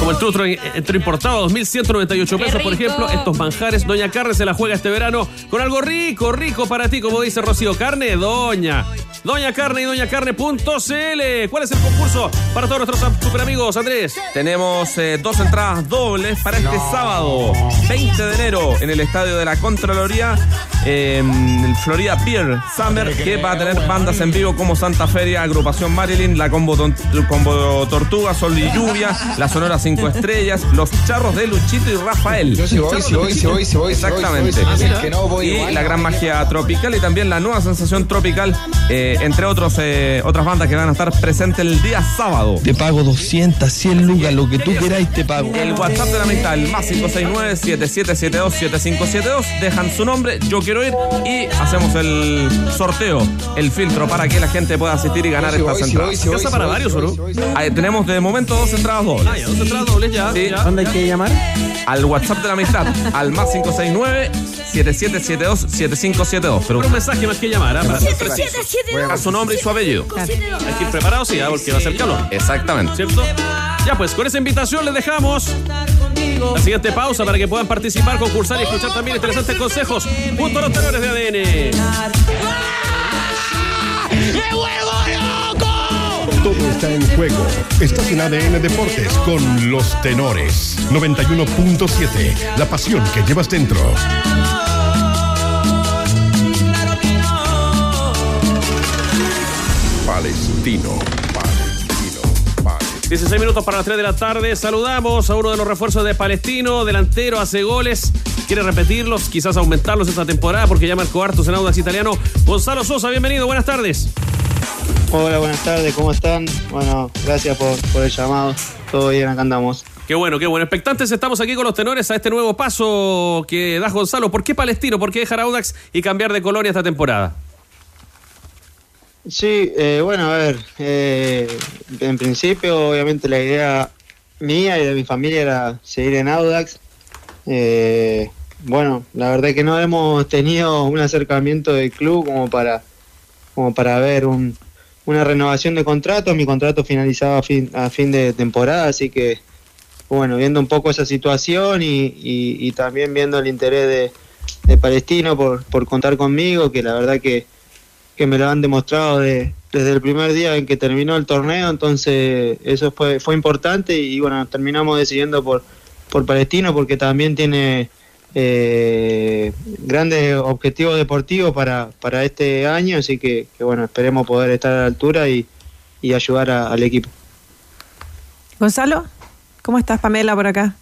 S1: como el trutro entre importado, 2.198
S8: Qué
S1: pesos, por ejemplo. Estos manjares, Doña Carne se la juega este verano con algo rico, rico para ti, como dice Rocío. Carne, Doña. Doña Carne y doñacarne.cl. ¿Cuál es el concurso para todos nuestros super amigos, Andrés?
S12: Tenemos eh, dos entradas dobles para este sábado, 20 de enero, en el estadio de la Contraloría, eh, el Florida Pier Summer, que va a tener bandas en vivo como Santa Feria, Agrupación Marilyn, la Combo, Ton- Combo Tortuga, Sol y Lluvia, la Sonora 5 Estrellas, los Charros de Luchito y Rafael.
S18: Yo sí voy, sí voy, sí voy, sí voy,
S12: Exactamente.
S18: sí voy, sí voy. El que no voy
S12: y
S18: igual,
S12: la gran magia tropical y también la nueva sensación tropical, eh, entre otros eh, otras bandas que van a estar presentes el día sábado.
S18: Te pago 200, 100 lucas, lo que tú queráis te pago.
S12: El WhatsApp de la mitad, el más 569-7772-7572. Dejan su nombre, yo quiero ir y hacemos el sorteo, el filtro para que la gente pueda asistir y ganar estas entradas.
S1: Casa para varios,
S18: voy.
S12: Ahí tenemos de momento dos entradas dobles.
S1: Ah, ya, dos entradas dobles ya.
S12: Sí.
S1: ya.
S9: ¿Dónde hay que llamar?
S12: Al WhatsApp de la amistad, al más 569-7772-7572. Pero
S1: Pero un mensaje más que llamar, ¿ah? para.
S12: A su nombre y su apellido.
S1: Hay que ir preparados, sí, ¿ah? porque va a ser calor.
S12: Exactamente.
S1: ¿Cierto? Ya pues, con esa invitación les dejamos la siguiente pausa para que puedan participar, concursar y escuchar también interesantes consejos junto a los tenores de ADN.
S6: Todo está en juego. Estás en ADN Deportes con los tenores. 91.7. La pasión que llevas dentro.
S1: 16 minutos para las 3 de la tarde. Saludamos a uno de los refuerzos de Palestino, delantero, hace goles. Quiere repetirlos, quizás aumentarlos esta temporada porque ya marcó hartos en Audax Italiano. Gonzalo Sosa, bienvenido, buenas tardes.
S19: Hola, buenas tardes, ¿cómo están? Bueno, gracias por, por el llamado. Todo bien, acá andamos.
S1: Qué bueno, qué bueno. Expectantes estamos aquí con los tenores a este nuevo paso que da Gonzalo. ¿Por qué Palestino? ¿Por qué dejar Audax y cambiar de colonia esta temporada?
S19: Sí, eh, bueno, a ver, eh, en principio obviamente la idea mía y de mi familia era seguir en Audax. Eh, bueno, la verdad que no hemos tenido un acercamiento del club como para, como para ver un, una renovación de contrato. Mi contrato finalizaba a fin, a fin de temporada, así que bueno, viendo un poco esa situación y, y, también viendo el interés de, de Palestino por, por contar conmigo, que la verdad que, que me lo han demostrado de, desde el primer día en que terminó el torneo, entonces eso fue, importante y bueno, terminamos decidiendo por, por Palestino porque también tiene eh, grandes objetivos deportivos para, este año, así que, bueno, esperemos poder estar a la altura y, ayudar al equipo.
S10: Gonzalo, ¿cómo estás? Pamela por acá.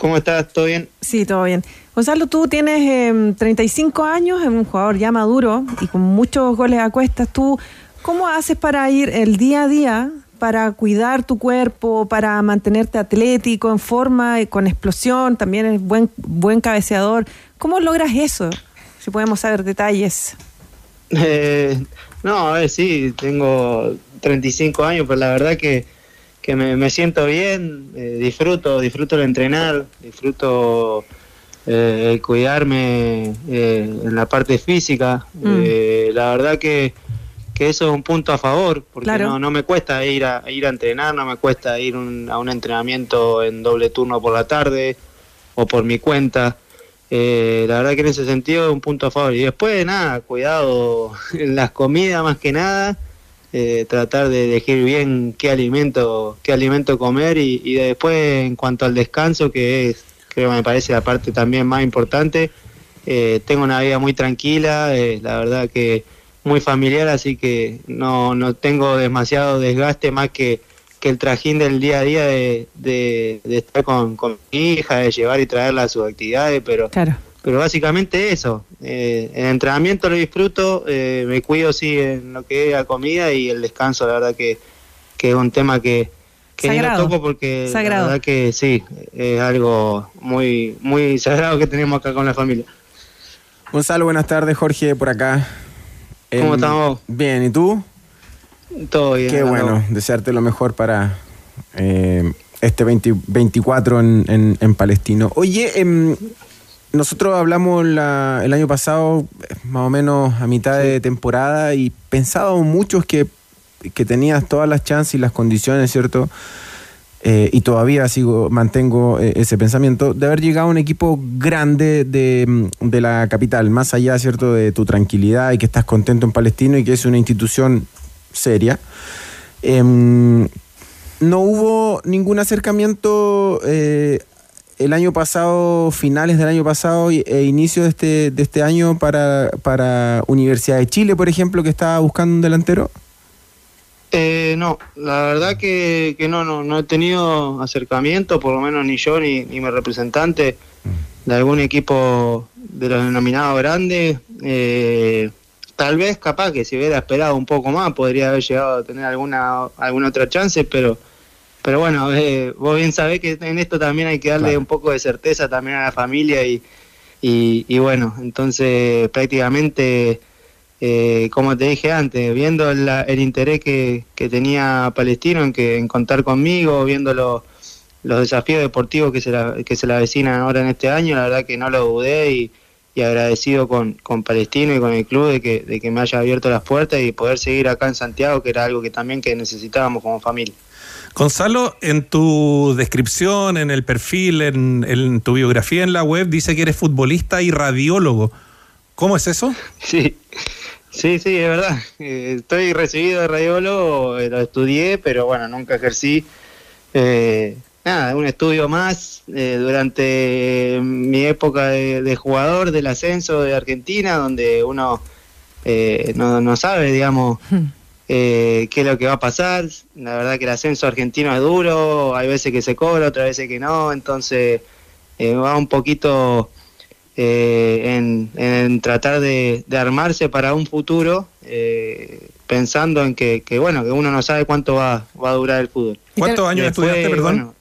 S19: ¿Cómo estás? ¿Todo bien?
S10: Sí, todo bien. Gonzalo, tú tienes eh, 35 años, es un jugador ya maduro y con muchos goles a cuestas. ¿Tú cómo haces para ir el día a día, para cuidar tu cuerpo, para mantenerte atlético, en forma, y con explosión? También eres buen, buen cabeceador. ¿Cómo logras eso? Si podemos saber detalles.
S19: Eh, no, a ver, sí, tengo 35 años, pero la verdad que, que me, me siento bien, eh, disfruto, disfruto el entrenar, disfruto eh, el cuidarme eh, en la parte física.
S10: Mm.
S19: Eh, la verdad que, que eso es un punto a favor, porque
S10: Claro.
S19: no, no me cuesta ir a, ir a entrenar, no me cuesta ir un- a un entrenamiento en doble turno por la tarde o por mi cuenta. Eh, la verdad que en ese sentido es un punto a favor. Y después, nada, cuidado en las comidas más que nada, eh, tratar de elegir bien qué alimento, qué alimento comer y, después en cuanto al descanso, que es, creo que me parece la parte también más importante, eh, tengo una vida muy tranquila, eh, la verdad que muy familiar, así que no, no tengo demasiado desgaste más que, que el trajín del día a día de, de, de estar con, con mi hija, de llevar y traerla a sus actividades, pero,
S10: Claro.
S19: Pero básicamente eso. Eh, el entrenamiento lo disfruto, eh, me cuido sí en lo que es la comida y el descanso, la verdad que, que es un tema que, que ni lo toco porque
S10: Sagrado.
S19: la verdad que sí, es algo muy, muy sagrado que tenemos acá con la familia.
S9: Gonzalo, buenas tardes. Jorge, por acá.
S19: ¿Cómo
S9: Em,
S19: estamos?
S9: Bien, ¿y tú?
S19: Todo bien.
S9: Qué bueno,
S19: todo.
S9: desearte lo mejor para eh, este 20 24 en, en- en Palestino. Oye, em, nosotros hablamos la- el año pasado, más o menos a mitad de temporada, y pensábamos muchos que, que tenías todas las chances y las condiciones, ¿cierto? Eh, y todavía sigo, mantengo eh, ese pensamiento, de haber llegado a un equipo grande de, de la capital, más allá, ¿cierto?, de tu tranquilidad y que estás contento en Palestino y que es una institución seria. Em, no hubo ningún acercamiento eh, el año pasado, finales del año pasado e inicio de este, de este año para, para Universidad de Chile, por ejemplo, que estaba buscando un delantero.
S19: Eh, no, la verdad que, que no, no, no he tenido acercamiento, por lo menos ni yo ni, ni mi representante de algún equipo de los denominados grandes. Eh, tal vez, capaz que si hubiera esperado un poco más, podría haber llegado a tener alguna, alguna otra chance, pero, pero bueno, eh, vos bien sabés que en esto también hay que darle un poco de certeza también a la familia y, y, y bueno, entonces prácticamente eh, como te dije antes, viendo la- el interés que, que tenía Palestino en, que, en contar conmigo, viendo lo- los desafíos deportivos que se, la, que se le avecinan ahora en este año, la verdad que no lo dudé y, y agradecido con, con Palestino y con el club de que, de que me haya abierto las puertas y poder seguir acá en Santiago, que era algo que también que necesitábamos como familia.
S11: Gonzalo, en tu descripción, en el perfil, en, en tu biografía en la web, dice que eres futbolista y radiólogo. ¿Cómo es eso?
S19: Sí, sí, sí, es verdad. Eh, estoy recibido de radiólogo, eh, lo estudié, pero bueno, nunca ejercí. Eh, nada, un estudio más eh, durante mi época de, de jugador del ascenso de Argentina, donde uno eh, no, no sabe, digamos, eh, qué es lo que va a pasar. La verdad que el ascenso argentino es duro, hay veces que se cobra, otras veces que no, entonces eh, va un poquito eh, en, en tratar de, de armarse para un futuro, eh, pensando en que, que, bueno, que uno no sabe cuánto va, va a durar el fútbol.
S11: ¿Cuántos años
S19: Después,
S11: estudiaste, perdón?
S19: bueno,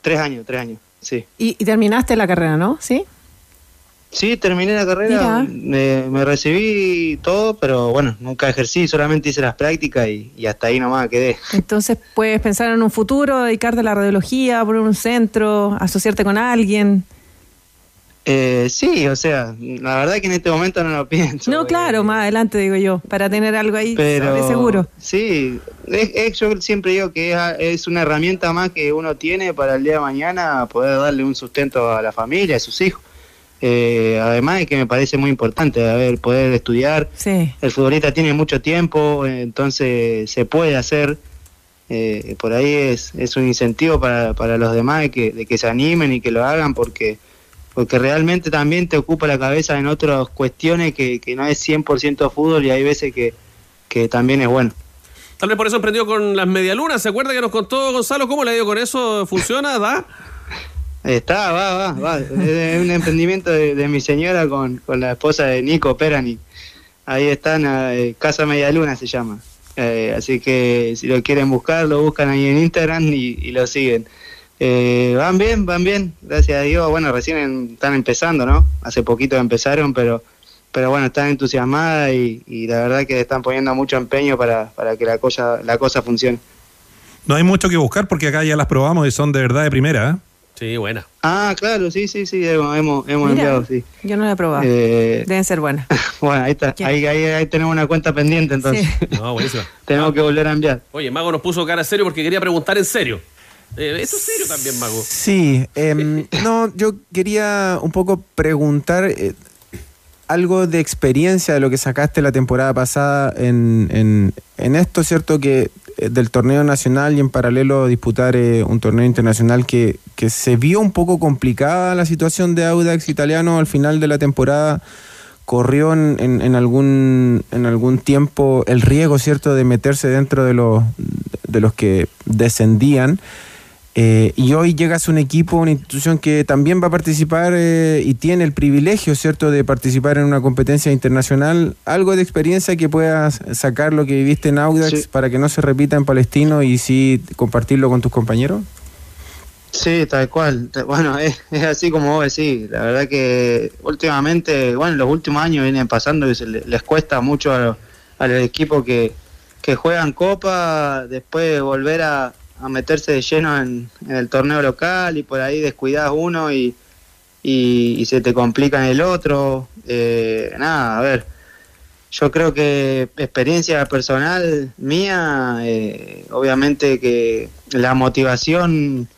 S19: tres años, tres años, sí.
S10: Y, y terminaste la carrera, ¿no? ¿Sí?
S19: Sí, terminé la carrera, me, me recibí todo, pero bueno, nunca ejercí, solamente hice las prácticas y, y hasta ahí nomás quedé.
S10: Entonces puedes pensar en un futuro, dedicarte a la radiología, poner un centro, asociarte con alguien.
S19: Eh, sí, o sea, la verdad que en este momento no lo pienso.
S10: No, claro, más adelante digo yo, para tener algo ahí
S19: Pero
S10: seguro.
S19: Sí, es, es- yo siempre digo que es, es una herramienta más que uno tiene para el día de mañana poder darle un sustento a la familia, a sus hijos. Eh, además de que me parece muy importante, a ver, poder estudiar.
S10: Sí.
S19: El futbolista tiene mucho tiempo, entonces se puede hacer. Eh, por ahí es, es un incentivo para, para los demás de que, de que se animen y que lo hagan porque porque realmente también te ocupa la cabeza en otras cuestiones que, que no es 100% fútbol y hay veces que, que también es bueno.
S1: Tal vez por eso emprendió con las medialunas. ¿Se acuerda que nos contó Gonzalo cómo le ha ido con eso? ¿Funciona? ¿Da?
S19: Está, va, va, va. Es un emprendimiento de, mi señora con, con la esposa de Nico Perani. Ahí están, eh, Casa Media Luna se llama. Eh, así que si lo quieren buscar, lo buscan ahí en Instagram y, lo siguen. Eh, van bien, van bien, gracias a Dios. Bueno, recién están empezando, ¿no? Hace poquito empezaron, pero pero bueno, están entusiasmadas y, la verdad que están poniendo mucho empeño para, para que la cosa, la cosa funcione.
S11: No hay mucho que buscar porque acá ya las probamos y son de verdad de primera. ¿eh?
S1: Sí, buena.
S19: Ah, claro, sí, sí, sí, hemos, hemos, hemos
S10: Mira,
S19: enviado, sí.
S10: Yo no la he probado.
S19: Eh,
S10: Deben ser buenas.
S19: Bueno, ahí está. Ahí, ahí, ahí tenemos una cuenta pendiente, entonces.
S1: No, buenísima.
S19: tenemos que volver a enviar.
S1: Oye, Mago nos puso cara serio porque quería preguntar en serio. Eh, esto es serio también, Mago.
S9: Sí, em, no, yo quería un poco preguntar eh, algo de experiencia de lo que sacaste la temporada pasada en, en, en esto, ¿cierto? Que eh, del torneo nacional y en paralelo disputar eh, un torneo internacional que, que se vio un poco complicada la situación de Audax italiano al final de la temporada. Corrió en, en- en algún, en algún tiempo el riesgo, ¿cierto?, de meterse dentro de los, de los que descendían. Eh, y hoy llegas a un equipo, una institución que también va a participar eh, y tiene el privilegio, ¿cierto?, de participar en una competencia internacional. ¿Algo de experiencia que puedas sacar lo que viviste en Audax
S19: Sí.
S9: para que no se repita en Palestino y sí compartirlo con tus compañeros?
S19: Sí, tal cual. Bueno, es, es así como vos decís. La verdad que últimamente, bueno, los últimos años vienen pasando y se le- les cuesta mucho a los, a los equipos que, que juegan Copa, después volver a, a meterse de lleno en, el torneo local y por ahí descuidas uno y, y, se te complica en el otro. Eh, nada, a ver. Yo creo que experiencia personal mía, eh, obviamente que la motivación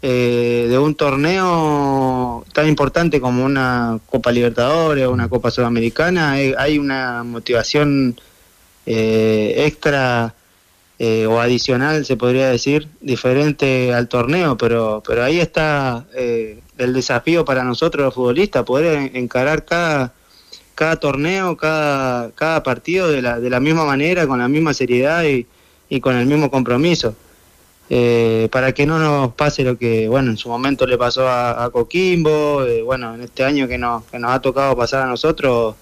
S19: eh, de un torneo tan importante como una Copa Libertadores o una Copa Sudamericana, eh, hay una motivación extra eh, o adicional, se podría decir, diferente al torneo, pero, pero ahí está eh, el desafío para nosotros los futbolistas, poder en- encarar cada, cada torneo, cada, cada partido de la, de la misma manera, con la misma seriedad y, y con el mismo compromiso. Eh, para que no nos pase lo que, bueno, en su momento le pasó a, Coquimbo, eh, bueno, en este año que nos, que nos ha tocado pasar a nosotros,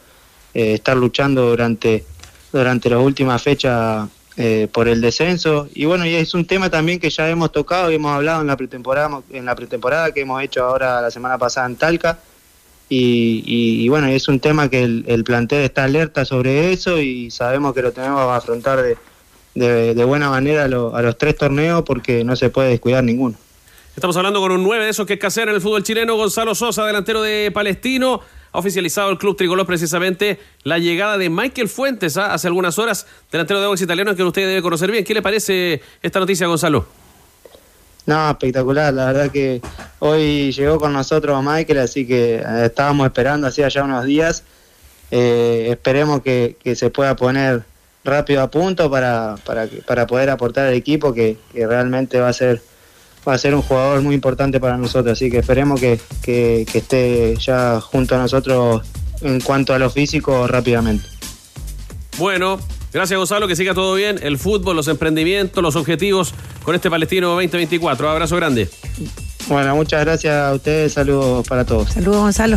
S19: estar luchando durante, durante las últimas fechas eh, por el descenso. Y bueno, y es un tema también que ya hemos tocado y hemos hablado en la pretemporada, en la pretemporada que hemos hecho ahora la semana pasada en Talca. Y, y- y bueno, es un tema que el, el plantel está alerta sobre eso y sabemos que lo tenemos que afrontar de, de, buena manera a, a los tres torneos porque no se puede descuidar ninguno.
S1: Estamos hablando con un 9 de esos que es casero en el fútbol chileno, Gonzalo Sosa, delantero de Palestino. Oficializado el club tricolor precisamente la llegada de Michael Fuentes ¿ah? hace algunas horas, delantero de Audax Italiano, que usted debe conocer bien. ¿Qué le parece esta noticia, Gonzalo?
S19: No, espectacular, la verdad que hoy llegó con nosotros Michael, así que eh, estábamos esperando hacía ya unos días. Eh, esperemos que, que se pueda poner rápido a punto para, para, para poder aportar al equipo que, que realmente va a ser va a ser un jugador muy importante para nosotros, así que esperemos que, que- que esté ya junto a nosotros en cuanto a lo físico rápidamente.
S1: Bueno, Gracias, Gonzalo, que siga todo bien. El fútbol, los emprendimientos, los objetivos con este Palestino 2024. Abrazo grande.
S19: Bueno, muchas gracias a ustedes. Saludos para todos.
S10: Saludos, Gonzalo.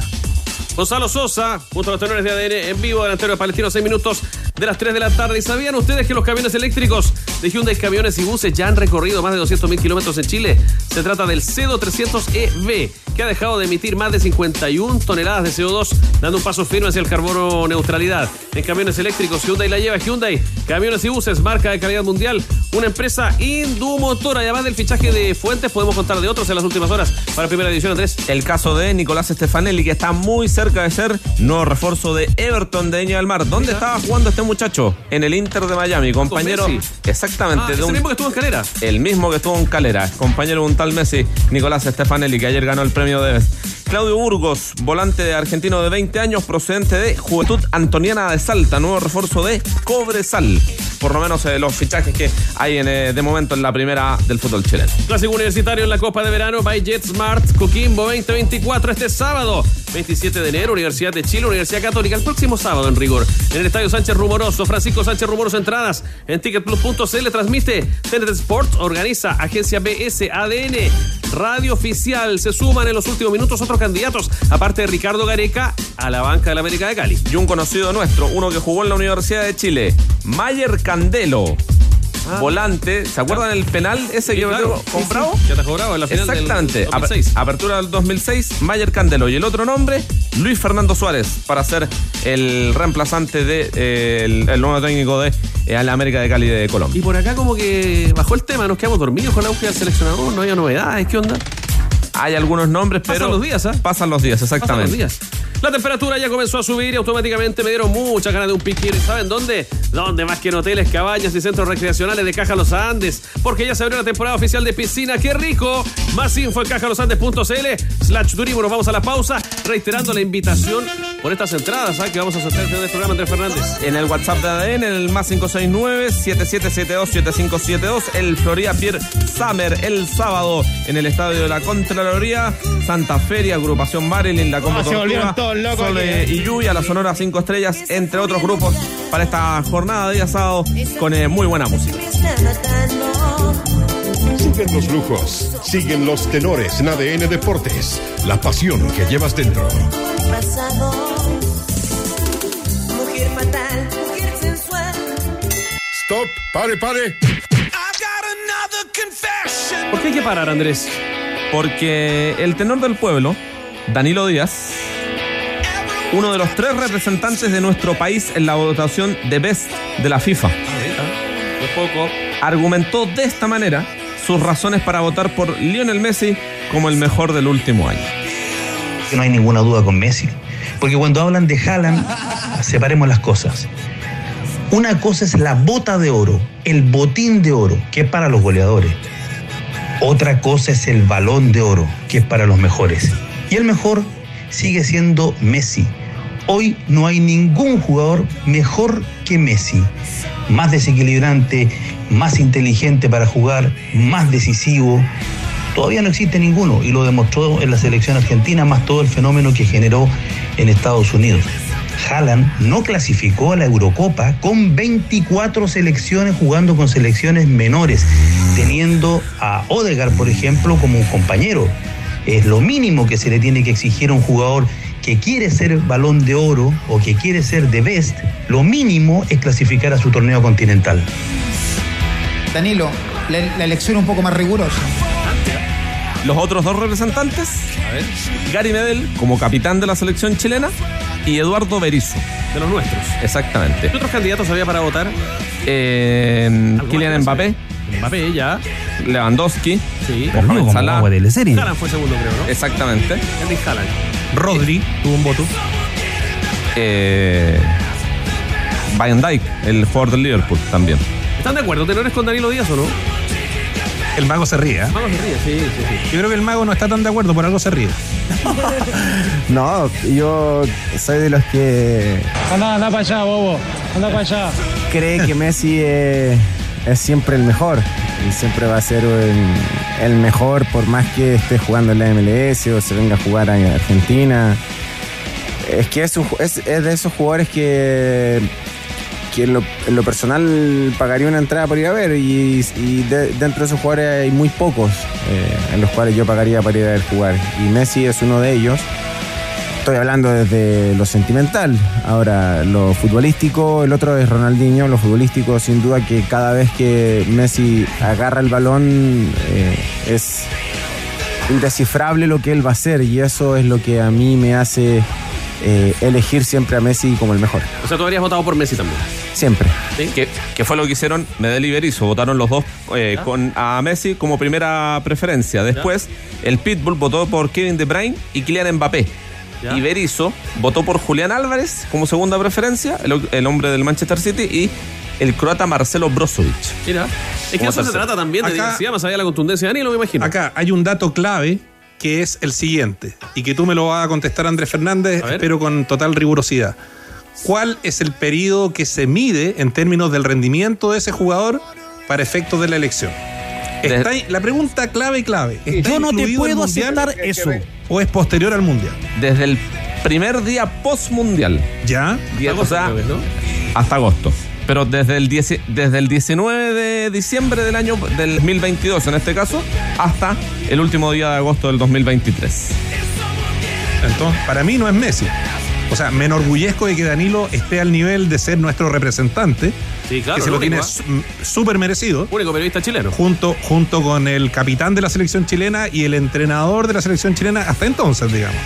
S1: Gonzalo Sosa, junto a los tenores de ADN en vivo, delantero de Palestino, 6 minutos de las 3 de la tarde. ¿Y sabían ustedes que los camiones eléctricos de Hyundai Camiones y Buses ya han recorrido más de 200 mil kilómetros en Chile? Se trata del CEDO 300EV, E que ha dejado de emitir más de 51 toneladas de CO2, dando un paso firme hacia el carbono neutralidad. En camiones eléctricos, Hyundai la lleva. Hyundai, Camiones y Buses, marca de calidad mundial, una empresa indumotora. Y además del fichaje de Fuentes, podemos contar de otros en las últimas horas para primera edición, Andrés.
S12: El caso de Nicolás Stefanelli, que está muy cerca de ser nuevo refuerzo de Everton de Viña del Mar. ¿Dónde estaba jugando este muchacho? En el Inter de Miami, compañero. Exactamente.
S1: Ah,
S12: de
S1: el mismo que estuvo en Calera.
S12: el mismo que estuvo en Calera, compañero de un tal Messi, Nicolás Stefanelli, que ayer ganó el premio de Claudio Burgos, volante argentino de 20 años, procedente de Juventud Antoniana de Salta, nuevo refuerzo de Cobresal. Por lo menos eh, los fichajes que hay en, eh, de momento en la primera del fútbol chileno.
S1: Clásico universitario en la Copa de Verano by JetSmart Coquimbo 2024 este sábado, 27 de enero, Universidad de Chile, Universidad Católica, el próximo sábado en rigor. En el Estadio Sánchez Rumoroso, Francisco Sánchez Rumoroso Entradas en ticketplus.cl transmite TNT Sports, organiza Agencia BS ADN, Radio Oficial. Se suman en los últimos minutos otros candidatos, aparte de Ricardo Gareca, a la banca de la América de Cali.
S12: Y un conocido nuestro, uno que jugó en la Universidad de Chile, Mayer Candelo. Volante, ¿se acuerdan el penal ese que
S1: Ah. claro.
S12: con Bravo?
S1: Que atajó Bravo en la final del
S12: Exactamente.
S1: 2006.
S12: Ap- Apertura del 2006, Mayer Candelo. Y el otro nombre, Luis Fernando Suárez, para ser el reemplazante de eh, el, el nuevo técnico de eh, la América de Cali de Colombia.
S1: Y por acá como que bajó el tema, nos quedamos dormidos con la búsqueda del seleccionador, no había novedades, ¿qué onda?
S12: Hay algunos nombres, pero.
S1: Pasan los días, ¿ah?
S12: Pasan los días,
S1: Pasan
S12: exactamente.
S1: los días. La temperatura ya comenzó a subir y automáticamente me dieron muchas ganas de un piquero. ¿Y saben dónde? ¿Dónde más que en hoteles, cabañas y centros recreacionales de Caja Los Andes? Porque ya se abrió la temporada oficial de piscina. ¡Qué rico! Más info en cajalosandes.cl slash turismo. Nos vamos a la pausa reiterando la invitación por estas entradas ¿ah? que vamos a sortear en el programa Andrés Fernández.
S12: En el WhatsApp de ADN, en el más 569-7772-7572, el Florida Pier Summer el sábado en el estadio de la Contraloría, Santa Feria, Agrupación Marilyn, La Combo
S17: Locos
S12: Sole y Yuya, la Sonora 5 Estrellas, entre otros grupos, para esta jornada de día sábado con eh, muy buena música.
S6: Siguen los lujos, siguen los tenores en ADN Deportes, la pasión que llevas dentro.
S20: pasado. Mujer fatal, mujer sensual.
S6: Stop, pare, pare.
S1: ¿Por qué hay que parar, Andrés?
S12: Porque el tenor del pueblo, Danilo Díaz, uno de los tres representantes de nuestro país en la votación de Best de la FIFA,
S1: poco.
S12: argumentó de esta manera sus razones para votar por Lionel Messi como el mejor del último año.
S21: que no hay ninguna duda con Messi. Porque cuando hablan de Haaland, separemos las cosas. Una cosa es la bota de oro, el botín de oro, que es para los goleadores. Otra cosa es el balón de oro, que es para los mejores. Y el mejor sigue siendo Messi. Hoy no hay ningún jugador mejor que Messi. Más desequilibrante, más inteligente para jugar, más decisivo. Todavía no existe ninguno y lo demostró en la selección argentina, más todo el fenómeno que generó en Estados Unidos. Haaland no clasificó a la Eurocopa con 24 selecciones jugando con selecciones menores, teniendo a Odegaard, por ejemplo, como un compañero. Es lo mínimo que se le tiene que exigir a un jugador que quiere ser balón de oro o que quiere ser de best, lo mínimo es clasificar a su torneo continental.
S22: Danilo, la, la elección un poco más rigurosa.
S12: Los otros dos representantes, Gary Medel como capitán de la selección chilena y Eduardo Berizzo.
S1: De los nuestros.
S12: Exactamente.
S1: ¿Qué otros candidatos había para votar?
S12: Eh, Kylian Mbappé,
S1: Mbappé ya.
S12: Lewandowski,
S1: Sí.
S12: Mohamed Salah.
S1: fue segundo, creo, ¿no?
S12: Exactamente.
S1: Erling Haaland.
S7: Rodri tuvo un voto.
S12: Eh, Van Dijk, el jugador del Liverpool también.
S1: ¿Están de acuerdo, tenores, con Danilo Díaz o no?
S11: El mago se ríe. ¿eh?
S1: Vamos, se ríe, sí, sí, sí.
S11: Yo creo que el mago no está tan de acuerdo, por algo se ríe.
S9: No, yo soy de los que
S23: Anda, anda para allá, bobo. Anda para allá.
S9: cree que Messi es, es siempre el mejor y siempre va a ser el, mejor por más que esté jugando en la MLS o se venga a jugar a Argentina. Es que es, un es, de esos jugadores que que en lo, personal pagaría una entrada por ir a ver y, y de- dentro de esos jugadores hay muy pocos eh, en los cuales yo pagaría para ir a ver jugar y Messi es uno de ellos. Estoy hablando desde lo sentimental. Ahora, lo futbolístico, el otro es Ronaldinho. Lo futbolístico, sin duda, que cada vez que Messi agarra el balón eh, es indescifrable lo que él va a hacer y eso es lo que a mí me hace eh, elegir siempre a Messi como el mejor.
S1: O sea, tú habrías votado por Messi también.
S9: Siempre.
S12: Que, que fue lo que hicieron Medel y Berizzo. Votaron los dos eh, con a Messi como primera preferencia. Después, el Pitbull votó por Kevin De Bruyne y Kylian Mbappé.
S1: Ya.
S12: Y Berizzo votó por Julián Álvarez como segunda preferencia, el, el hombre del Manchester City, y el croata Marcelo Brozovic.
S1: Mira. Es que eso se trata también de
S11: Acá-
S1: diversidad, más allá de la contundencia de Danilo, me imagino.
S11: Acá hay un dato clave que es el siguiente y que tú me lo vas a contestar Andrés Fernández, pero con total rigurosidad. ¿Cuál es el periodo que se mide en términos del rendimiento de ese jugador para efectos de la elección? Está ahí- la pregunta clave clave. ¿está
S18: Yo no te puedo aceptar eso.
S11: ¿O es posterior al mundial?
S12: Desde el primer día post-mundial.
S11: ¿Ya?
S12: o sea, hasta agosto. Pero desde el, 10 desde el 19 de diciembre del año del 2022, en este caso, hasta el último día de agosto del 2023.
S11: Entonces, para mí no es Messi. O sea, me enorgullezco de que Danilo esté al nivel de ser nuestro representante.
S1: Sí, claro,
S11: que se lo
S1: único,
S11: tiene
S1: ¿eh?
S11: súper merecido.
S1: Único periodista chileno.
S11: Junto, junto con el capitán de la selección chilena y el entrenador de la selección chilena hasta entonces, digamos.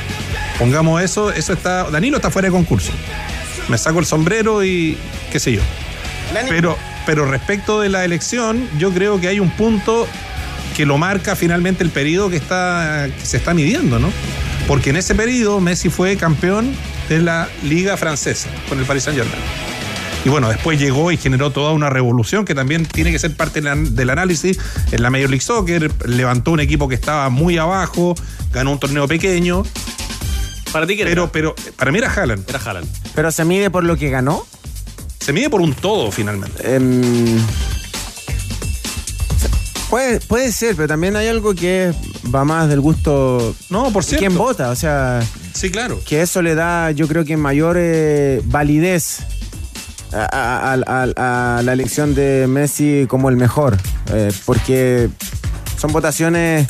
S11: Pongamos eso, eso está. Danilo está fuera de concurso. Me saco el sombrero y qué sé yo. Pero, pero respecto de la elección, yo creo que hay un punto que lo marca finalmente el periodo que, está, que se está midiendo, ¿no? Porque en ese periodo Messi fue campeón de la Liga Francesa con el Paris Saint-Germain. Y bueno, después llegó y generó toda una revolución que también tiene que ser parte del análisis en la Major League Soccer. Levantó un equipo que estaba muy abajo, ganó un torneo pequeño.
S1: ¿Para ti qué
S11: pero, pero para mí era Haaland.
S1: Era Haaland.
S9: ¿Pero se mide por lo que ganó?
S11: Se mide por un todo, finalmente.
S9: Em, puede, puede ser, pero también hay algo que va más del gusto.
S11: No, por cierto.
S9: ¿Quién vota? O sea.
S11: Sí, claro.
S9: Que eso le da, yo creo que mayor eh, validez a, a- a- a la elección de Messi como el mejor. eh, porque son votaciones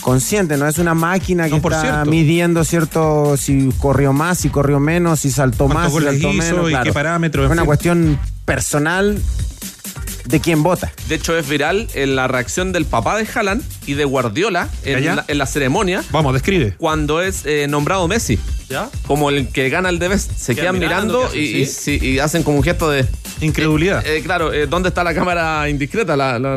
S9: conscientes, no es una máquina que
S11: por
S9: está
S11: cierto.
S9: midiendo cierto si corrió más, si corrió menos, si saltó
S11: ¿Cuántos
S9: más, si saltó
S11: hizo
S9: menos.
S11: y qué parámetros,
S9: Es una cuestión personal de quién vota.
S12: De hecho, es viral en la reacción del papá de Haaland y de Guardiola en, la, en la ceremonia.
S11: Vamos, describe.
S12: Cuando es eh, nombrado Messi.
S1: ¿Ya?
S12: Como el que gana el Debes. Se
S1: Quedan
S12: quedan
S1: mirando,
S12: mirando,
S1: ¿qué
S12: y,
S1: hacen?
S12: y
S1: ¿Sí?
S12: sí, y hacen como un gesto de.
S11: Incredulidad.
S12: Eh, claro, eh, ¿dónde está la cámara indiscreta? La, la-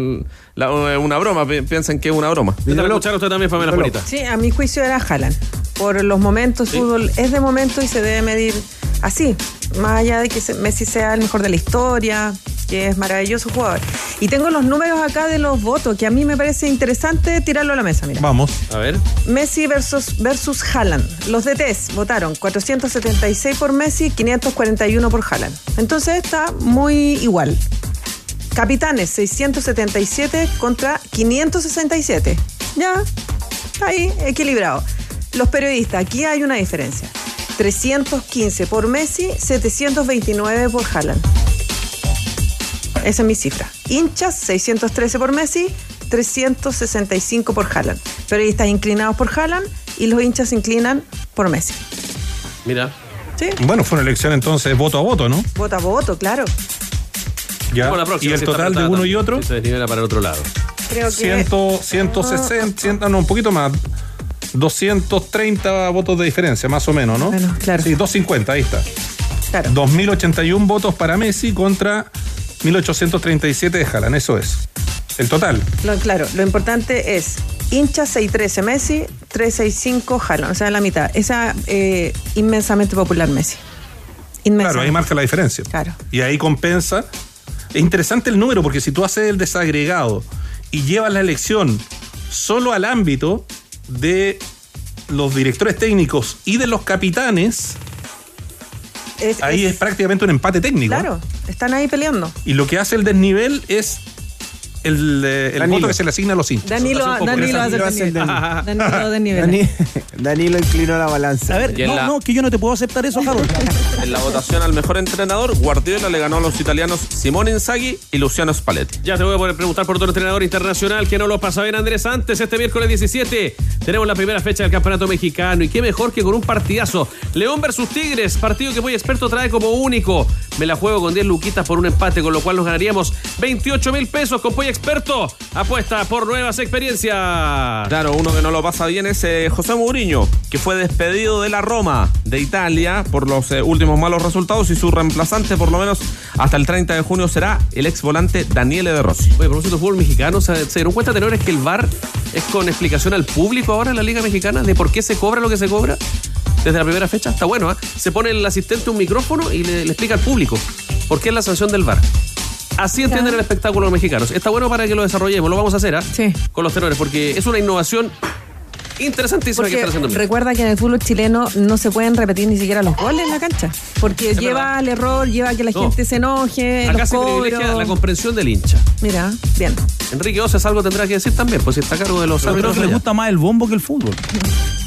S12: la- una broma, pi- piensan que es una broma.
S1: ¿Qué tal escuchar usted también, Pamela Juanita?
S10: Sí, a mi juicio era Haaland. Por los momentos, fútbol es de momento y se debe medir así. Más allá de que Messi sea el mejor de la historia, que es maravilloso jugador. Y tengo los números acá de los votos, que a mí me parece interesante tirarlo a la mesa, mira.
S11: Vamos.
S1: A ver.
S10: Messi versus, versus Haaland. Los DTs votaron 476 por Messi, 541 por Haaland. Entonces está muy igual. Capitanes, 677 contra 567. Ya, ahí, equilibrado. Los periodistas, aquí hay una diferencia. 315 por Messi, 729 por Haaland. Esa es mi cifra. Hinchas, 613 por Messi, 365 por Haaland. Periodistas inclinados por Haaland y los hinchas se inclinan por Messi.
S1: Mira.
S10: Sí,
S11: Bueno, fue una elección entonces voto a voto, ¿no?
S10: vota a voto, claro.
S11: Ya.
S1: Como la próxima,
S11: y el total de uno y otro,
S1: Se desnivela para el otro lado.
S10: Creo que.
S11: 100, 160, 100, no, un poquito más. 230 votos de diferencia, más o menos, ¿no?
S10: Bueno, claro.
S11: Sí, 250, ahí está.
S10: Claro.
S11: 2.081 votos para Messi contra 1.837 de Haaland, eso es. El total.
S10: Lo- claro, lo importante es hinchas 613 Messi, 365 Haaland, o sea, la mitad. Esa eh, inmensamente popular Messi. Inmensamente.
S11: Claro, ahí marca la diferencia.
S10: Claro.
S11: Y ahí compensa. Es interesante el número porque si tú haces el desagregado y llevas la elección solo al ámbito de los directores técnicos y de los capitanes,
S10: Es-
S11: ahí
S10: es-
S11: es prácticamente un empate técnico.
S10: Claro, están ahí peleando.
S11: Y lo que hace el desnivel es el, eh, el
S9: Danilo.
S11: voto que se le asigna a los hinchas.
S10: Danilo, Danilo hace
S9: Danilo hace el
S10: Danilo.
S9: Danilo.
S10: Danilo de nivel.
S9: Dani- Danilo inclinó la balanza.
S7: A ver, no,
S12: la-
S7: no, que yo no te puedo aceptar eso, Harold.
S12: En la votación al mejor entrenador, Guardiola le ganó a los italianos Simone Inzaghi y Luciano Spalletti.
S1: Ya te voy a poder preguntar por otro entrenador internacional que no lo pasa bien, Andrés. Antes, este miércoles 17, tenemos la primera fecha del Campeonato Mexicano. Y qué mejor que con un partidazo. León versus Tigres, partido que Muy Experto trae como único. Me la juego con 10 luquitas por un empate, con lo cual nos ganaríamos 28 mil pesos con Poy Experto. Apuesta por nuevas experiencias.
S12: Claro, uno que no lo pasa bien es eh, José Mourinho, que fue despedido de la Roma de Italia por los eh, últimos malos resultados y su reemplazante, por lo menos hasta el 30 de junio, será el ex volante Daniele De Rossi.
S1: Oye, propósito de fútbol mexicano, ¿se, se dieron cuenta, tenores, que el VAR es con explicación al público ahora en la Liga Mexicana de por qué se cobra lo que se cobra? Desde la primera fecha. Está bueno, ¿ah? Se pone el asistente un micrófono y le, le explica al público por qué es la sanción del VAR. Así entienden el espectáculo los mexicanos. Está bueno para que lo desarrollemos, lo vamos a hacer, ¿ah?
S10: Sí.
S1: Con los tenores, porque es una innovación interesantísima que
S10: Porque
S1: están haciendo.
S10: recuerda que en el fútbol chileno no se pueden repetir ni siquiera los goles en la cancha. Porque
S1: Es
S10: lleva
S1: verdad.
S10: al error, lleva a que la
S1: No.
S10: gente se enoje,
S1: Acá
S10: los
S1: se privilegia
S10: cobros.
S1: la comprensión del hincha.
S10: Mira, bien.
S1: Enrique Oces algo tendrá que decir también, pues si está a cargo de los
S7: Yo creo que le gusta más el bombo que el fútbol.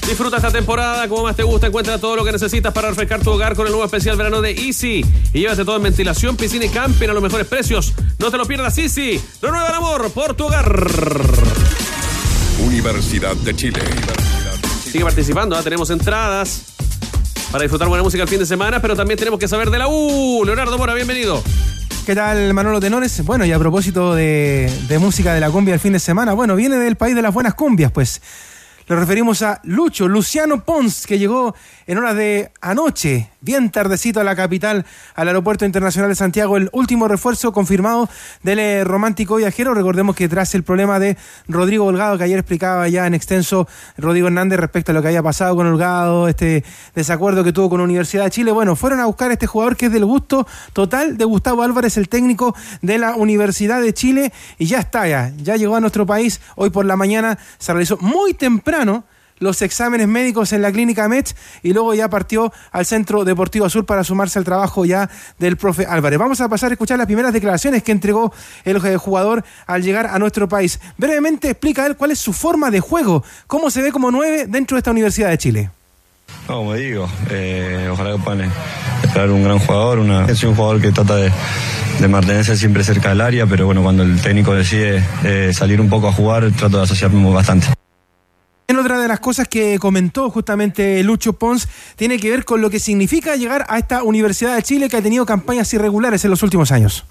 S1: Disfruta esta temporada como más te gusta. Encuentra todo lo que necesitas para refrescar tu hogar con el nuevo especial verano de Easy. Y llévate todo en ventilación, piscina y camping a los mejores precios. No te lo pierdas, Easy. Renueva el amor por tu hogar.
S6: Universidad de Chile.
S1: Sigue participando, ¿ah? tenemos entradas para disfrutar buena música el fin de semana, pero también tenemos que saber de la U. Leonardo Mora, bienvenido.
S24: ¿Qué tal, Manolo Tenores? Bueno, y a propósito de, de música de la cumbia el fin de semana, bueno, viene del país de las buenas cumbias, pues. Le referimos a Lucho, Luciano Pons, que llegó en horas de anoche, bien tardecito a la capital, al Aeropuerto Internacional de Santiago, el último refuerzo confirmado del eh, romántico viajero. Recordemos que tras el problema de Rodrigo Holgado, que ayer explicaba ya en extenso Rodrigo Hernández respecto a lo que había pasado con Holgado, este desacuerdo que tuvo con la Universidad de Chile, bueno, fueron a buscar a este jugador que es del gusto total de Gustavo Álvarez, el técnico de la Universidad de Chile, y ya está, ya, ya llegó a nuestro país. Hoy por la mañana se realizó muy temprano los exámenes médicos en la clínica Met y luego ya partió al Centro Deportivo Sur para sumarse al trabajo ya del profe Álvarez. Vamos a pasar a escuchar las primeras declaraciones que entregó el eh, jugador al llegar a nuestro país. Brevemente explica él cuál es su forma de juego, cómo se ve como nueve dentro de esta Universidad de Chile.
S25: No, digo, eh, ojalá que puedan esperar un gran jugador. Es un jugador que trata de, de mantenerse siempre cerca del área, pero bueno, cuando el técnico decide eh, salir un poco a jugar, trato de asociarme bastante.
S24: En otra de las cosas que comentó justamente Lucho Pons tiene que ver con lo que significa llegar a esta Universidad de Chile que ha tenido campañas irregulares en los últimos años.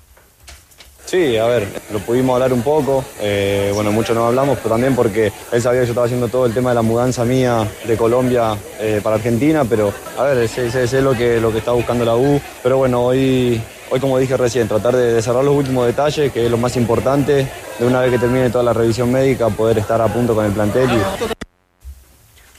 S25: Sí, a ver, lo pudimos hablar un poco, eh, bueno, mucho no hablamos, pero también porque él sabía que yo estaba haciendo todo el tema de la mudanza mía de Colombia eh, para Argentina, pero a ver, sé- sé lo que, lo que está buscando la U, pero bueno, hoy, hoy como dije recién, tratar de, de cerrar los últimos detalles, que es lo más importante, de una vez que termine toda la revisión médica, poder estar a punto con el plantel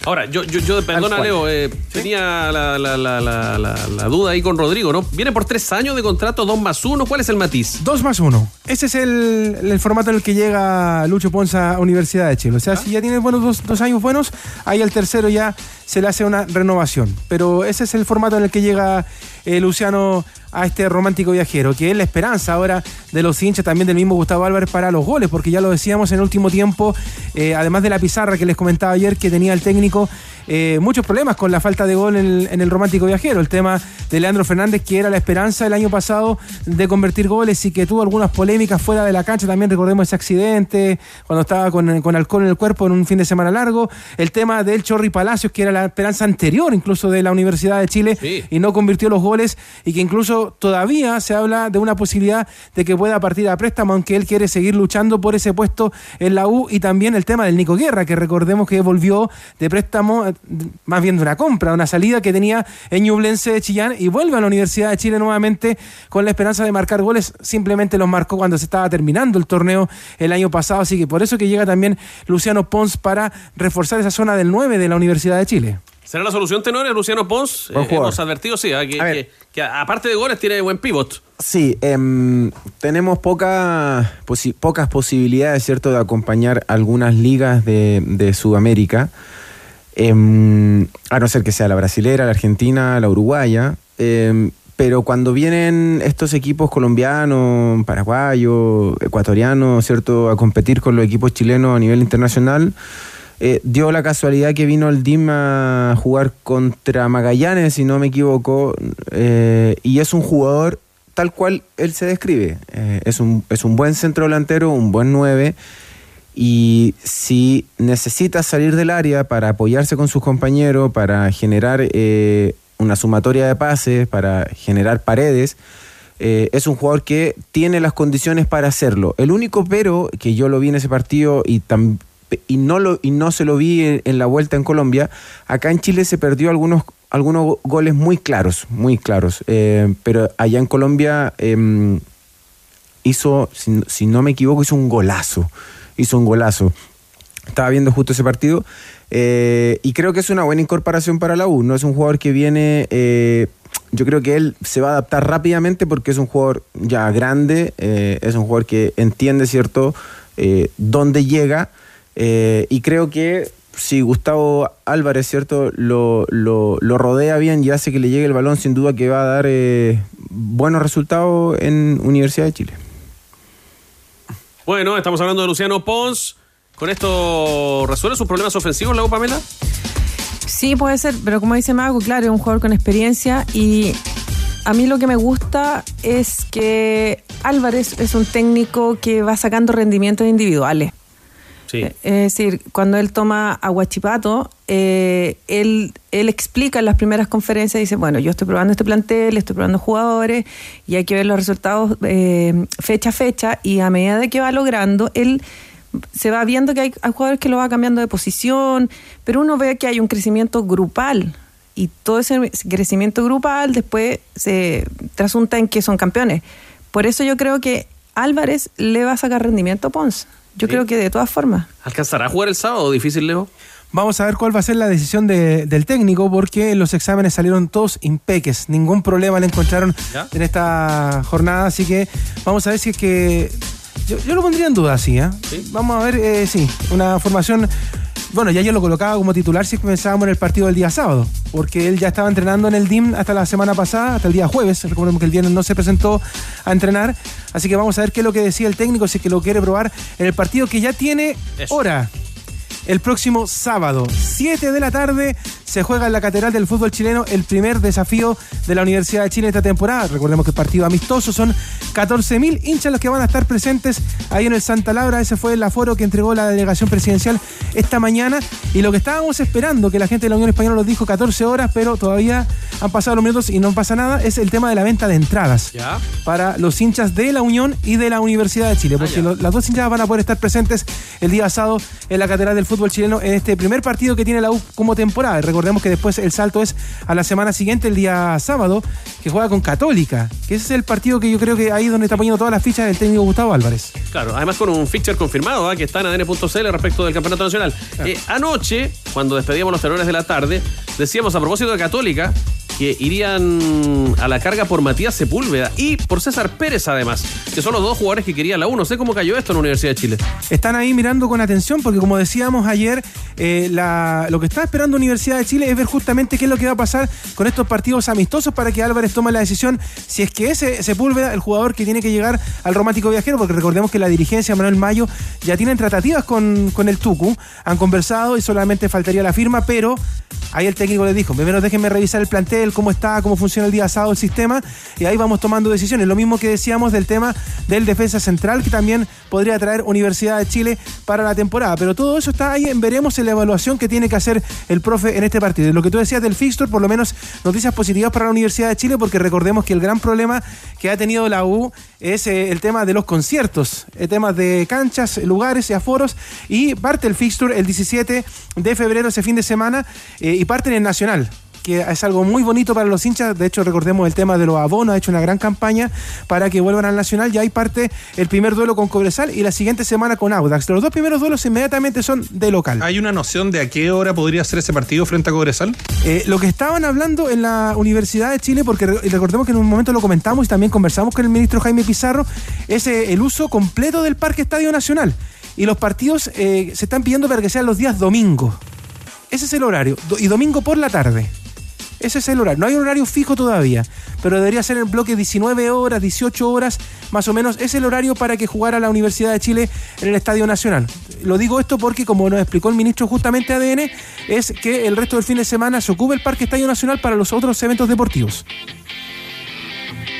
S1: Ahora, yo, yo, yo perdona. Leo, eh, tenía la, la- la- la- duda ahí con Rodrigo, ¿no? Viene por tres años de contrato, dos más uno. ¿Cuál es el matiz?
S24: Dos más uno. Ese es el, el formato en el que llega Lucho Pons a Universidad de Chile. O sea, si ya tiene buenos dos, dos años buenos, ahí al tercero ya se le hace una renovación. Pero ese es el formato en el que llega eh, Luciano a este romántico viajero, que es la esperanza ahora de los hinchas, también del mismo Gustavo Álvarez para los goles, porque ya lo decíamos en el último tiempo, eh, además de la pizarra que les comentaba ayer que tenía el técnico, eh, muchos problemas con la falta de gol en el, en el romántico viajero. El tema de Leandro Fernández, que era la esperanza el año pasado de convertir goles y que tuvo algunas polémicas fuera de la cancha. También recordemos ese accidente cuando estaba con, con alcohol en el cuerpo en un fin de semana largo. El tema del Chorri Palacios, que era la esperanza anterior incluso de la Universidad de Chile y no convirtió los goles y que incluso todavía se habla de una posibilidad de que pueda partir a préstamo, aunque él quiere seguir luchando por ese puesto en la U y también el tema del Nico Guerra, que recordemos que volvió de préstamo, más bien de una compra, una salida que tenía en Ñublense de Chillán y vuelve a la Universidad de Chile nuevamente con la esperanza de marcar goles, simplemente los marcó cuando se estaba terminando el torneo el año pasado, así que por eso que llega también Luciano Pons para reforzar esa zona del 9 de la Universidad de Chile.
S1: ¿Será la solución, tenores? Luciano Pons,
S9: Buen
S1: eh, hemos advertido, sí, ah, que, que- que aparte de goles tiene buen pivot.
S9: Sí, em, tenemos poca posi- pocas posibilidades, ¿cierto?, de acompañar algunas ligas de, de Sudamérica, Em, a no ser que sea la brasilera, la argentina, la uruguaya. Em, pero cuando vienen estos equipos colombianos, paraguayos, ecuatorianos, ¿cierto?, a competir con los equipos chilenos a nivel internacional, eh, dio la casualidad que vino el DIM a jugar contra Magallanes, si no me equivoco, eh, y es un jugador tal cual él se describe. Eh, es, un, es un buen centro delantero, un buen 9, y si necesita salir del área para apoyarse con sus compañeros, para generar eh, una sumatoria de pases, para generar paredes, eh, es un jugador que tiene las condiciones para hacerlo. El único pero que yo lo vi en ese partido y, y, no, lo, y no se lo vi en, en la vuelta en Colombia, acá en Chile se perdió algunos, algunos goles muy claros, muy claros. Eh, pero allá en Colombia em, hizo, si, si no me equivoco, hizo un golazo. Hizo un golazo. Estaba viendo justo ese partido. eh, y creo que es una buena incorporación para la U. No es un jugador que viene. eh, yo creo que él se va a adaptar rápidamente porque es un jugador ya grande. eh, es un jugador que entiende, ¿cierto?, eh, dónde llega. eh, y creo que si Gustavo Álvarez, ¿cierto?, lo, lo- lo rodea bien y hace que le llegue el balón, sin duda que va a dar eh, buenos resultados en Universidad de Chile.
S1: Bueno, estamos hablando de Luciano Pons. ¿Con esto resuelve sus problemas ofensivos la Pamela?
S10: Sí, puede ser, pero como dice Mago, claro, es un jugador con experiencia y a mí lo que me gusta es que Álvarez es un técnico que va sacando rendimientos individuales.
S1: Sí.
S10: Es decir, cuando él toma a Guachipato, eh, él, él explica en las primeras conferencias, dice, bueno, yo estoy probando este plantel, estoy probando jugadores y hay que ver los resultados eh, fecha a fecha y a medida de que va logrando, él se va viendo que hay, hay jugadores que lo va cambiando de posición, pero uno ve que hay un crecimiento grupal y todo ese crecimiento grupal después se trasunta en que son campeones. Por eso yo creo que Álvarez le va a sacar rendimiento a Pons. Yo
S1: Sí.
S10: creo que de todas formas.
S1: ¿Alcanzará a jugar el sábado? Difícil, Leo.
S24: Vamos a ver cuál va a ser la decisión de- del técnico, porque los exámenes salieron todos impeques. Ningún problema le encontraron
S1: ¿Ya?
S24: en esta jornada, así que vamos a ver si es que. Yo, yo lo pondría en duda, sí, ¿eh? Vamos a ver, eh, sí, una formación. Bueno, ya yo lo colocaba como titular si pensábamos en el partido del día sábado, porque él ya estaba entrenando en el DIM hasta la semana pasada, hasta el día jueves. Recordemos que el viernes no se presentó a entrenar, así que vamos a ver qué es lo que decía el técnico, si es que lo quiere probar en el partido que ya tiene
S1: Eso.
S24: hora el próximo sábado, 7 de la tarde, se juega en la Catedral del Fútbol Chileno el primer desafío de la Universidad de Chile esta temporada. Recordemos que el partido amistoso son 14.000 hinchas los que van a estar presentes ahí en el Santa Laura. Ese fue el aforo que entregó la delegación presidencial esta mañana. Y lo que estábamos esperando, que la gente de la Unión Española nos dijo 14 horas, pero todavía han pasado los minutos y no pasa nada, es el tema de la venta de entradas
S1: ¿Ya?
S24: para los hinchas de la Unión y de la Universidad de Chile, porque
S1: ya.
S24: lo- las dos hinchas van a poder estar presentes el día sábado en la Catedral del Fútbol Chileno en este primer partido que tiene la U como temporada. Recordemos que después el salto es a la semana siguiente, el día sábado, que juega con Católica, que ese es el partido que yo creo que ahí es donde está poniendo todas las fichas el técnico Gustavo Álvarez.
S1: Claro, además con un fixture confirmado ¿ah? que está en ADN.cl respecto del Campeonato Nacional. Eh, anoche, cuando despedíamos los tenores de la tarde, decíamos a propósito de Católica que irían a la carga por Matías Sepúlveda y por César Pérez además, que son los dos jugadores que quería la U. No sé cómo cayó esto en la Universidad de Chile.
S24: Están ahí mirando con atención porque como decíamos ayer, eh, lo que está esperando Universidad de Chile es ver justamente qué es lo que va a pasar con estos partidos amistosos para que Álvarez tome la decisión si es que ese Sepúlveda, el jugador que tiene que llegar al romántico viajero, porque recordemos que la dirigencia Manuel Mayo ya tienen tratativas con, con el Tucu, han conversado y solamente faltaría la firma, pero ahí el técnico les dijo, primero déjenme revisar el plantel, cómo está, cómo funciona el día sábado el sistema, y ahí vamos tomando decisiones. Lo mismo que decíamos del tema del defensa central, que también podría traer Universidad de Chile para la temporada. Pero todo eso está ahí veremos en la evaluación que tiene que hacer el profe en este partido. Lo que tú decías del fixture, por lo menos noticias positivas para la Universidad de Chile, porque recordemos que el gran problema que ha tenido la U es eh, el tema de los conciertos, el tema de canchas, lugares y aforos, y parte el fixture el 17 de febrero, ese fin de semana, eh, y parte en Nacional que es algo muy bonito para los hinchas. De hecho, recordemos el tema de los abonos, ha hecho una gran campaña para que vuelvan al Nacional. Ya hay parte el primer duelo con Cobresal y la siguiente semana con Audax. Los dos primeros duelos inmediatamente son de local.
S11: ¿Hay una noción de a qué hora podría ser ese partido frente a Cobresal?
S24: Eh, lo que estaban hablando en la Universidad de Chile, porque re- recordemos que en un momento lo comentamos y también conversamos con el ministro Jaime Pizarro, es eh, el uso completo del Parque Estadio Nacional. Y los partidos eh, se están pidiendo para que sean los días domingo. Ese es el horario. y domingo por la tarde. Ese es el horario. No hay un horario fijo todavía, pero debería ser el bloque 19 horas, 18 horas, más o menos. Es el horario para que jugara la Universidad de Chile en el Estadio Nacional. Lo digo esto porque, como nos explicó el ministro justamente ADN, es que el resto del fin de semana se ocupe el Parque Estadio Nacional para los otros eventos deportivos.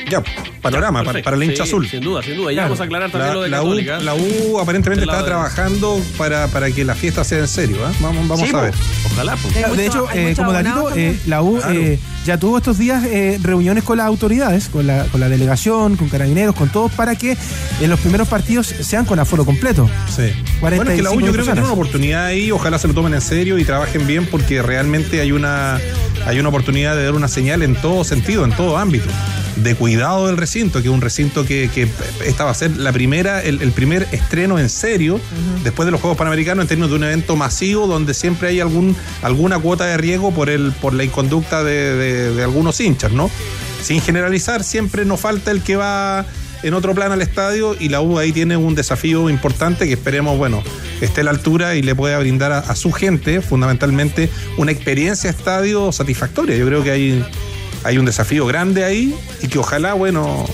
S11: Ya, panorama para,
S1: Perfecto.
S11: para el hincha
S1: Sí,
S11: azul.
S1: Sin duda, sin duda. Ya
S11: Claro.
S1: vamos a aclarar también
S11: La,
S1: lo de
S11: la U,
S1: Católica.
S11: la U aparentemente está
S1: de-
S11: trabajando para, para que la fiesta sea en serio. ¿eh? Vamos, vamos
S24: Sí,
S11: a ver.
S1: Ojalá. pues.
S24: Claro, de hecho, eh, como datito, eh, la U
S11: Claro.
S24: eh, ya tuvo estos días eh, reuniones con las autoridades, con la, con la delegación, con carabineros, con todos, para que en los primeros partidos sean con aforo completo.
S11: Sí. Bueno, es que la U
S24: 45
S11: yo creo que tiene una oportunidad ahí, ojalá se lo tomen en serio y trabajen bien porque realmente hay una, hay una oportunidad de dar una señal en todo sentido, en todo ámbito, de cuidado del recinto, que es un recinto que, que esta va a ser la primera, el, el primer estreno en serio después de los Juegos Panamericanos en términos de un evento masivo donde siempre hay algún, alguna cuota de riesgo por, el, por la inconducta de, de- de algunos hinchas, ¿no? Sin generalizar, siempre nos falta el que va en otro plan al estadio y la U ahí tiene un desafío importante que esperemos, bueno, esté a la altura y le pueda brindar a, a su gente, fundamentalmente, una experiencia estadio satisfactoria. Yo creo que hay, hay un desafío grande ahí y que ojalá, bueno,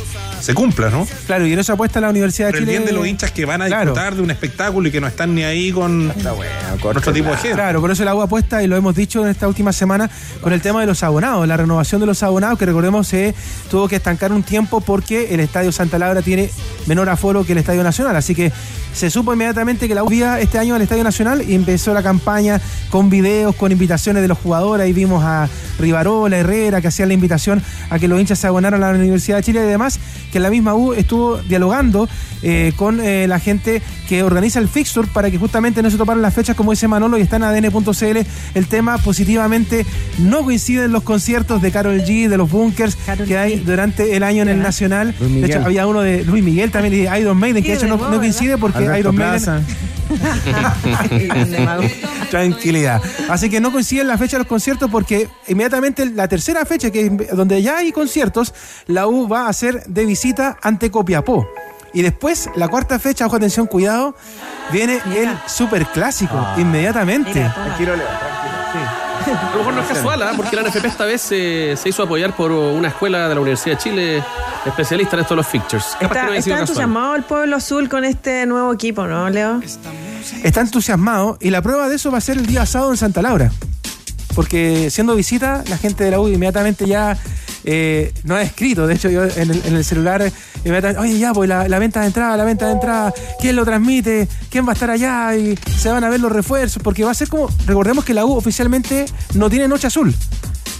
S11: se cumpla, ¿no?
S24: Claro, y en eso apuesta la Universidad de
S11: el
S24: Chile.
S11: bien de los hinchas que van a
S24: Claro.
S11: disfrutar de un espectáculo y que no están ni ahí con nuestro tipo de gente.
S24: Claro, por eso la U apuesta, y lo hemos dicho en esta última semana, con el tema de los abonados, la renovación de los abonados, que recordemos se tuvo que estancar un tiempo porque el Estadio Santa Laura tiene menor aforo que el Estadio Nacional. Así que se supo inmediatamente que la U iba este año al Estadio Nacional y empezó la campaña con videos, con invitaciones de los jugadores. Ahí vimos a Rivarola, Herrera, que hacían la invitación a que los hinchas se abonaran a la Universidad de Chile. Y además que la misma U estuvo dialogando eh, con eh, la gente que organiza el fixture para que justamente no se toparan las fechas como dice Manolo y está en adn.cl el tema. Positivamente no coinciden los conciertos de Carol G, de los bunkers que hay durante el año en el Nacional. De hecho, había uno de Luis Miguel también y de Iron Maiden, que de hecho no, no coincide porque
S9: Alberto
S24: Iron
S9: Plaza.
S24: Maiden... Tranquilidad. Así que no coinciden la fecha de los conciertos porque inmediatamente la tercera fecha, que es donde ya hay conciertos, la U va a hacer de visita ante Copiapó. Y después, la cuarta fecha, ojo, atención, cuidado, viene el superclásico, inmediatamente.
S1: A lo mejor no es casual, ¿ah? porque la NFP esta vez se, se hizo apoyar por una escuela de la Universidad de Chile especialista en esto de los fixtures. Capaz que
S10: Está,
S1: no
S10: entusiasmado el pueblo azul con este nuevo equipo, ¿no, Leo?
S24: Está entusiasmado y la prueba de eso va a ser el día sábado en Santa Laura. Porque siendo visita, la gente de la U inmediatamente ya eh, no ha escrito. De hecho, yo en el, en el celular, eh, inmediatamente, oye, ya, pues la, la venta de entrada, la venta de entrada, ¿quién lo transmite? ¿Quién va a estar allá? Y se van a ver los refuerzos. Porque va a ser como, recordemos que la U oficialmente no tiene noche azul.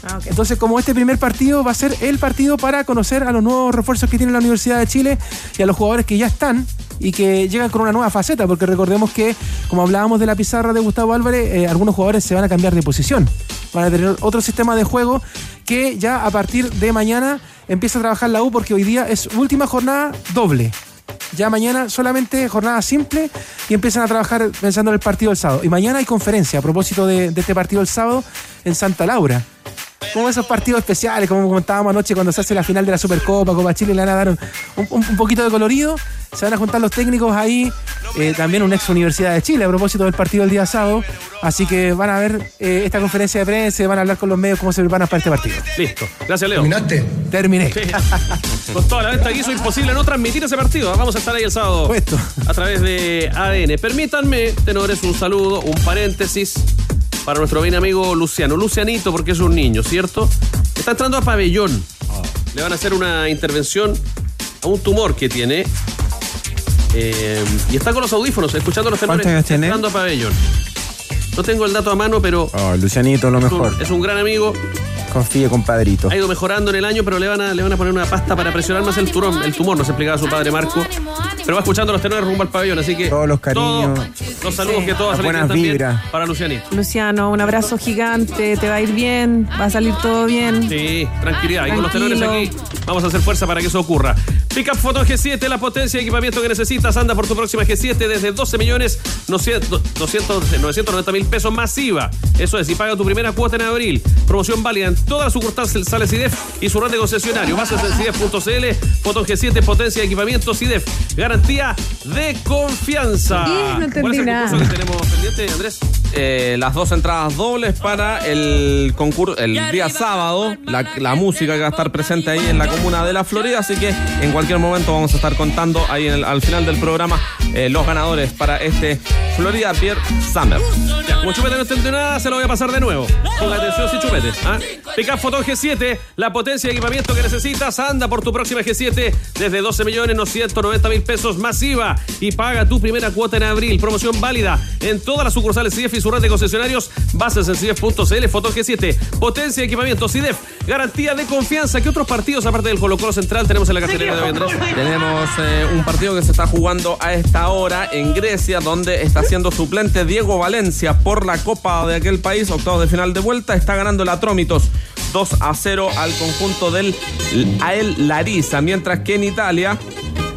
S10: Ah.
S24: Entonces, como este primer partido va a ser el partido para conocer a los nuevos refuerzos que tiene la Universidad de Chile y a los jugadores que ya están y que llegan con una nueva faceta, porque recordemos que, como hablábamos de la pizarra de Gustavo Álvarez, eh, algunos jugadores se van a cambiar de posición. Van a tener otro sistema de juego que ya a partir de mañana empieza a trabajar la U, porque hoy día es última jornada doble. Ya mañana solamente jornada simple y empiezan a trabajar pensando en el partido del sábado. Y mañana hay conferencia a propósito de, de este partido del sábado en Santa Laura. Como esos partidos especiales, como comentábamos anoche cuando se hace la final de la Supercopa, Copa Chile, le van a dar un, un- un poquito de colorido. Se van a juntar los técnicos ahí, eh, también una ex Universidad de Chile a propósito del partido del día sábado. Así que van a ver eh, esta conferencia de prensa, van a hablar con los medios cómo se preparan para este partido.
S1: Listo. Gracias, Leo.
S24: ¿Terminaste? Terminé.
S1: Con toda la venta que hizo imposible no transmitir ese partido. Vamos a estar ahí el sábado a través de ADN. Permítanme, tenores, un saludo, un paréntesis para nuestro bien amigo Luciano. Lucianito, porque es un niño, ¿cierto? Está entrando a pabellón. Le van a hacer una intervención a un tumor que tiene. Eh, y está con los audífonos, escuchando los.
S9: ¿Cuántos años tiene?
S1: Entrando a pabellón. No tengo el dato a mano, pero
S9: Oh, Lucianito, lo
S1: es un-
S9: mejor.
S1: es un gran amigo.
S9: Confíe, compadrito.
S1: Ha ido mejorando en el año, pero le van a, le van a poner una pasta para presionar más el tumor, el tumor, nos explicaba su padre Marco. Pero va escuchando los tenores rumbo al pabellón, así que.
S9: Todos los cariños.
S1: todos los saludos que todas
S9: Las
S1: salen
S9: buenas
S1: también
S9: vibras.
S1: para Lucianito.
S10: Luciano, un abrazo gigante, te va a ir bien, va a salir todo bien.
S1: Sí, tranquilidad. Y con los tenores aquí vamos a hacer fuerza para que eso ocurra. Pickup Photo G7, la potencia de equipamiento que necesitas. Anda por tu próxima G7 desde 12 millones 200, 990 mil pesos masiva. Eso es, y paga tu primera cuota en abril. Promoción válida en todas las sucursales sales CIDEF y su red de concesionario. Bases en CIDEF.cl. Photon G7, potencia de equipamiento CIDEF. Garantía de confianza.
S8: Bien, no entendí
S1: ¿Cuál es el
S8: nada.
S1: concurso que tenemos pendiente, Andrés?
S12: Eh, las dos entradas dobles para el concurso el día sábado, la, la música que va a estar presente ahí en la comuna de La Florida, así que en cualquier momento vamos a estar contando ahí en el- al final del programa eh, los ganadores para este Florida Beer Summer.
S1: Ya, como Chupete no entendió nada, se lo voy a pasar de nuevo. Ponga atención si Chupete. ¿ah? Pickup Photon G7, la potencia de equipamiento que necesitas. Anda por tu próxima G7 desde 12 millones 990 mil pesos masiva y paga tu primera cuota en abril. Promoción válida en todas las sucursales CIDEF y su red de concesionarios. Bases en CIDEF.cl, Photon G7, potencia de equipamiento CIDEF, garantía de confianza. ¿Qué otros partidos, aparte del Colo Colo Central, tenemos en la cartelera de hoy, Andrés?
S12: Tenemos eh, un partido que se está jugando a esta hora en Grecia, donde está siendo suplente Diego Valencia por la Copa de aquel país, octavos de final de vuelta. Está ganando el Atrómitos 2 a 0 al conjunto del Ael Larisa, mientras que en Italia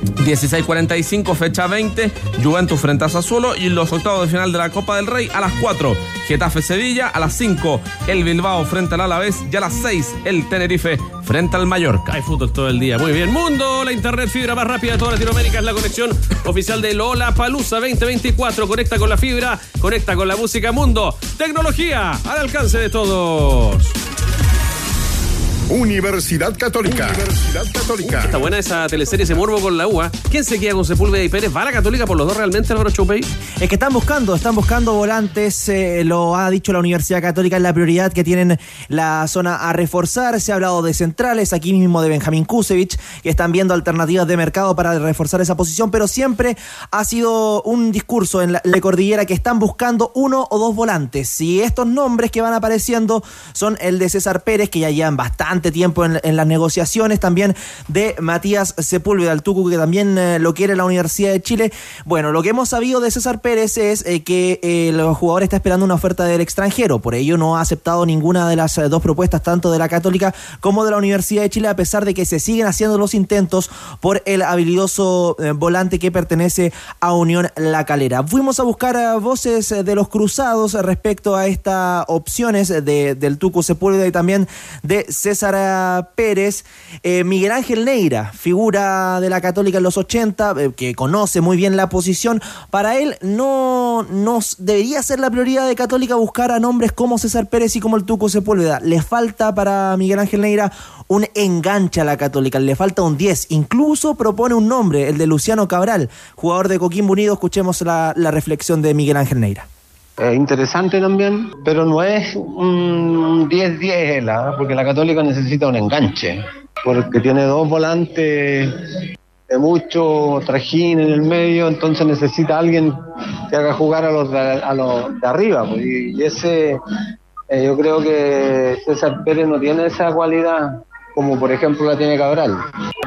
S12: 16.45, fecha 20, Juventus frente a Sassuolo y los octavos de final de la Copa del Rey a las 4, Getafe Sevilla, a las 5, el Bilbao frente al Alavés y a las 6, el Tenerife frente al Mallorca.
S1: Hay fútbol todo el día. Muy bien. Mundo, la internet fibra más rápida de toda Latinoamérica es la conexión oficial de Lola Palusa 2024. Conecta con la fibra, conecta con la música Mundo. Tecnología al alcance de todos.
S6: Universidad Católica. Universidad Católica.
S1: Está buena esa teleserie, ese morbo con la UA. ¿Quién se queda con Sepúlveda y Pérez? ¿Va a la Católica por los dos realmente, Álvaro Choupey?
S26: Es que están buscando, están buscando volantes, eh, lo ha dicho la Universidad Católica, es la prioridad que tienen la zona a reforzar. Se ha hablado de centrales, aquí mismo de Benjamín Kusevich, que están viendo alternativas de mercado para reforzar esa posición, pero siempre ha sido un discurso en la, la cordillera que están buscando uno o dos volantes. Y estos nombres que van apareciendo son el de César Pérez, que ya llevan bastante tiempo en, las negociaciones, también de Matías Sepúlveda, el Tucu, que también eh, lo quiere la Universidad de Chile. Bueno, lo que hemos sabido de César Pérez es eh, que eh, el jugador está esperando una oferta del extranjero, por ello no ha aceptado ninguna de las dos propuestas, tanto de la Católica como de la Universidad de Chile, a pesar de que se siguen haciendo los intentos por el habilidoso volante que pertenece a Unión La Calera. Fuimos a buscar voces de los cruzados respecto a estas opciones de- del Tucu Sepúlveda y también de César eh, Pérez. Eh, Miguel Ángel Neira, figura de la Católica en los 80, eh, que conoce muy bien la posición. Para él no, no s- debería ser la prioridad de Católica buscar a nombres como César Pérez y como el Tuco Sepúlveda. Le falta para Miguel Ángel Neira un enganche a la Católica, le falta un 10. Incluso propone un nombre, el de Luciano Cabral, jugador de Coquimbo Unido. Escuchemos la, la reflexión de Miguel Ángel Neira.
S27: Es interesante también, pero no es un 10-10 él, ¿ah? porque la Católica necesita un enganche, porque tiene dos volantes de mucho trajín en el medio, entonces necesita alguien que haga jugar a los de, a los de arriba. pues, y, y ese, eh, yo creo que César Pérez no tiene esa cualidad como por ejemplo la tiene Cabral.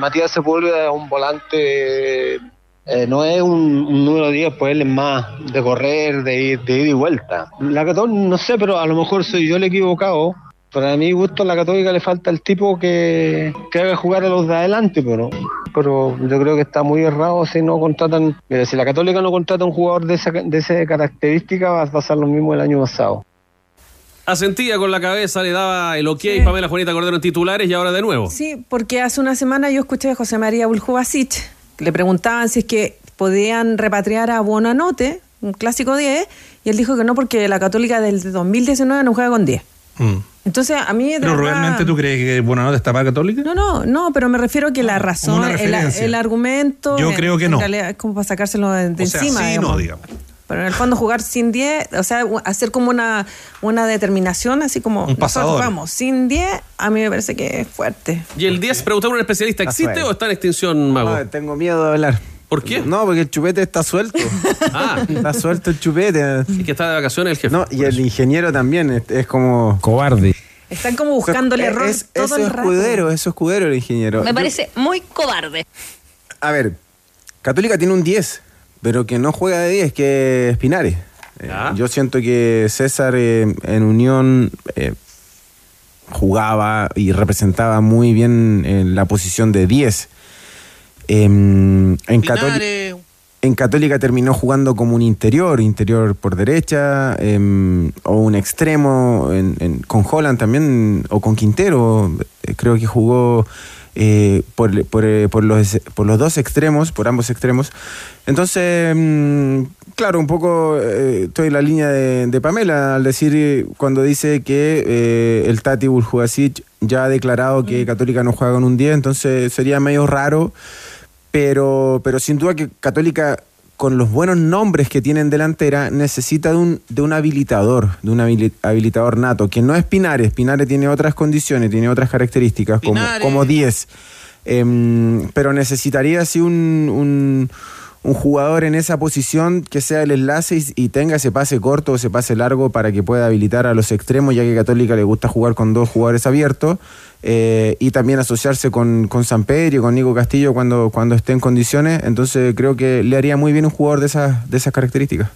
S27: Matías Sepúlveda es un volante eh, no es un, un número 10, pues él es más de correr, de ir, de ida y vuelta. La Católica, no sé, pero a lo mejor soy yo el equivocado. Para mi gusto, a la Católica le falta el tipo que, que haga jugar a los de adelante, pero, pero yo creo que está muy errado si no contratan. Mira, si la Católica no contrata un jugador de esa, de esa característica, va a pasar lo mismo el año pasado.
S1: Asentía con la cabeza, le daba el ok Pamela Juanita Cordero en titulares y ahora de nuevo.
S10: Sí, porque hace una semana yo escuché a José María Buljubasic, le preguntaban si es que podían repatriar a Bonanote, un clásico 10, y él dijo que no, porque la Católica del 2019 no juega con 10.
S11: Mm.
S10: Entonces, a mí
S11: ¿Pero
S10: verdad-
S11: realmente tú crees que Buenanote está para Católica?
S10: No, no, no, pero me refiero a que la razón,
S11: una
S10: el, argumento.
S11: Yo creo que
S10: en
S11: no.
S10: realidad es como para sacárselo de, de
S11: O sea,
S10: encima.
S11: sí,
S10: digamos.
S11: no, digamos.
S10: Pero en el fondo jugar sin 10, o sea, hacer como una, una determinación, así como nosotros
S1: pasador.
S10: jugamos sin 10, a mí me parece que es fuerte.
S1: Y el 10, preguntaba a un especialista, ¿existe o está en extinción, Mago?
S9: No, tengo miedo de hablar.
S1: ¿Por qué?
S9: No, porque el chupete está suelto.
S1: Ah,
S9: está suelto el chupete.
S1: y que está de vacaciones el jefe.
S9: No, y el ingeniero también es, es como.
S24: Cobarde.
S10: Están como buscando el error
S9: es,
S10: todo
S9: eso
S10: el
S9: es
S10: rato.
S9: escudero, eso es escudero el ingeniero.
S8: Me
S9: Yo-
S8: parece muy cobarde.
S9: a ver, Católica tiene un 10, pero que no juega de 10, que es Pinares. Eh, yo siento que César eh, en Unión eh, jugaba y representaba muy bien en la posición de 10. Em, en, Católica, en Católica terminó jugando como un interior, interior por derecha, em, o un extremo en- en- con Holland también, o con Quintero. eh, Creo que jugó eh, por, por, eh, por los, por los dos extremos, por ambos extremos. Entonces, mm, claro, un poco eh, estoy en la línea de, de Pamela al decir cuando dice que eh, el Tati Buljubasic ya ha declarado que Católica no juega con un 10, entonces sería medio raro, pero, pero sin duda que Católica con los buenos nombres que tiene en delantera, necesita de un, de un habilitador, de un habili- habilitador nato, que no es Pinares. Pinares tiene otras condiciones, tiene otras características, como,
S1: Pinares.
S9: como 10. Em, pero necesitaría así un, un, un jugador en esa posición que sea el enlace y, y tenga ese pase corto o ese pase largo para que pueda habilitar a los extremos, ya que Católica le gusta jugar con dos jugadores abiertos. Eh, y también asociarse con, con San Pedro y con Nico Castillo cuando, cuando esté en condiciones. Entonces creo que le haría muy bien un jugador de esas, de esas características.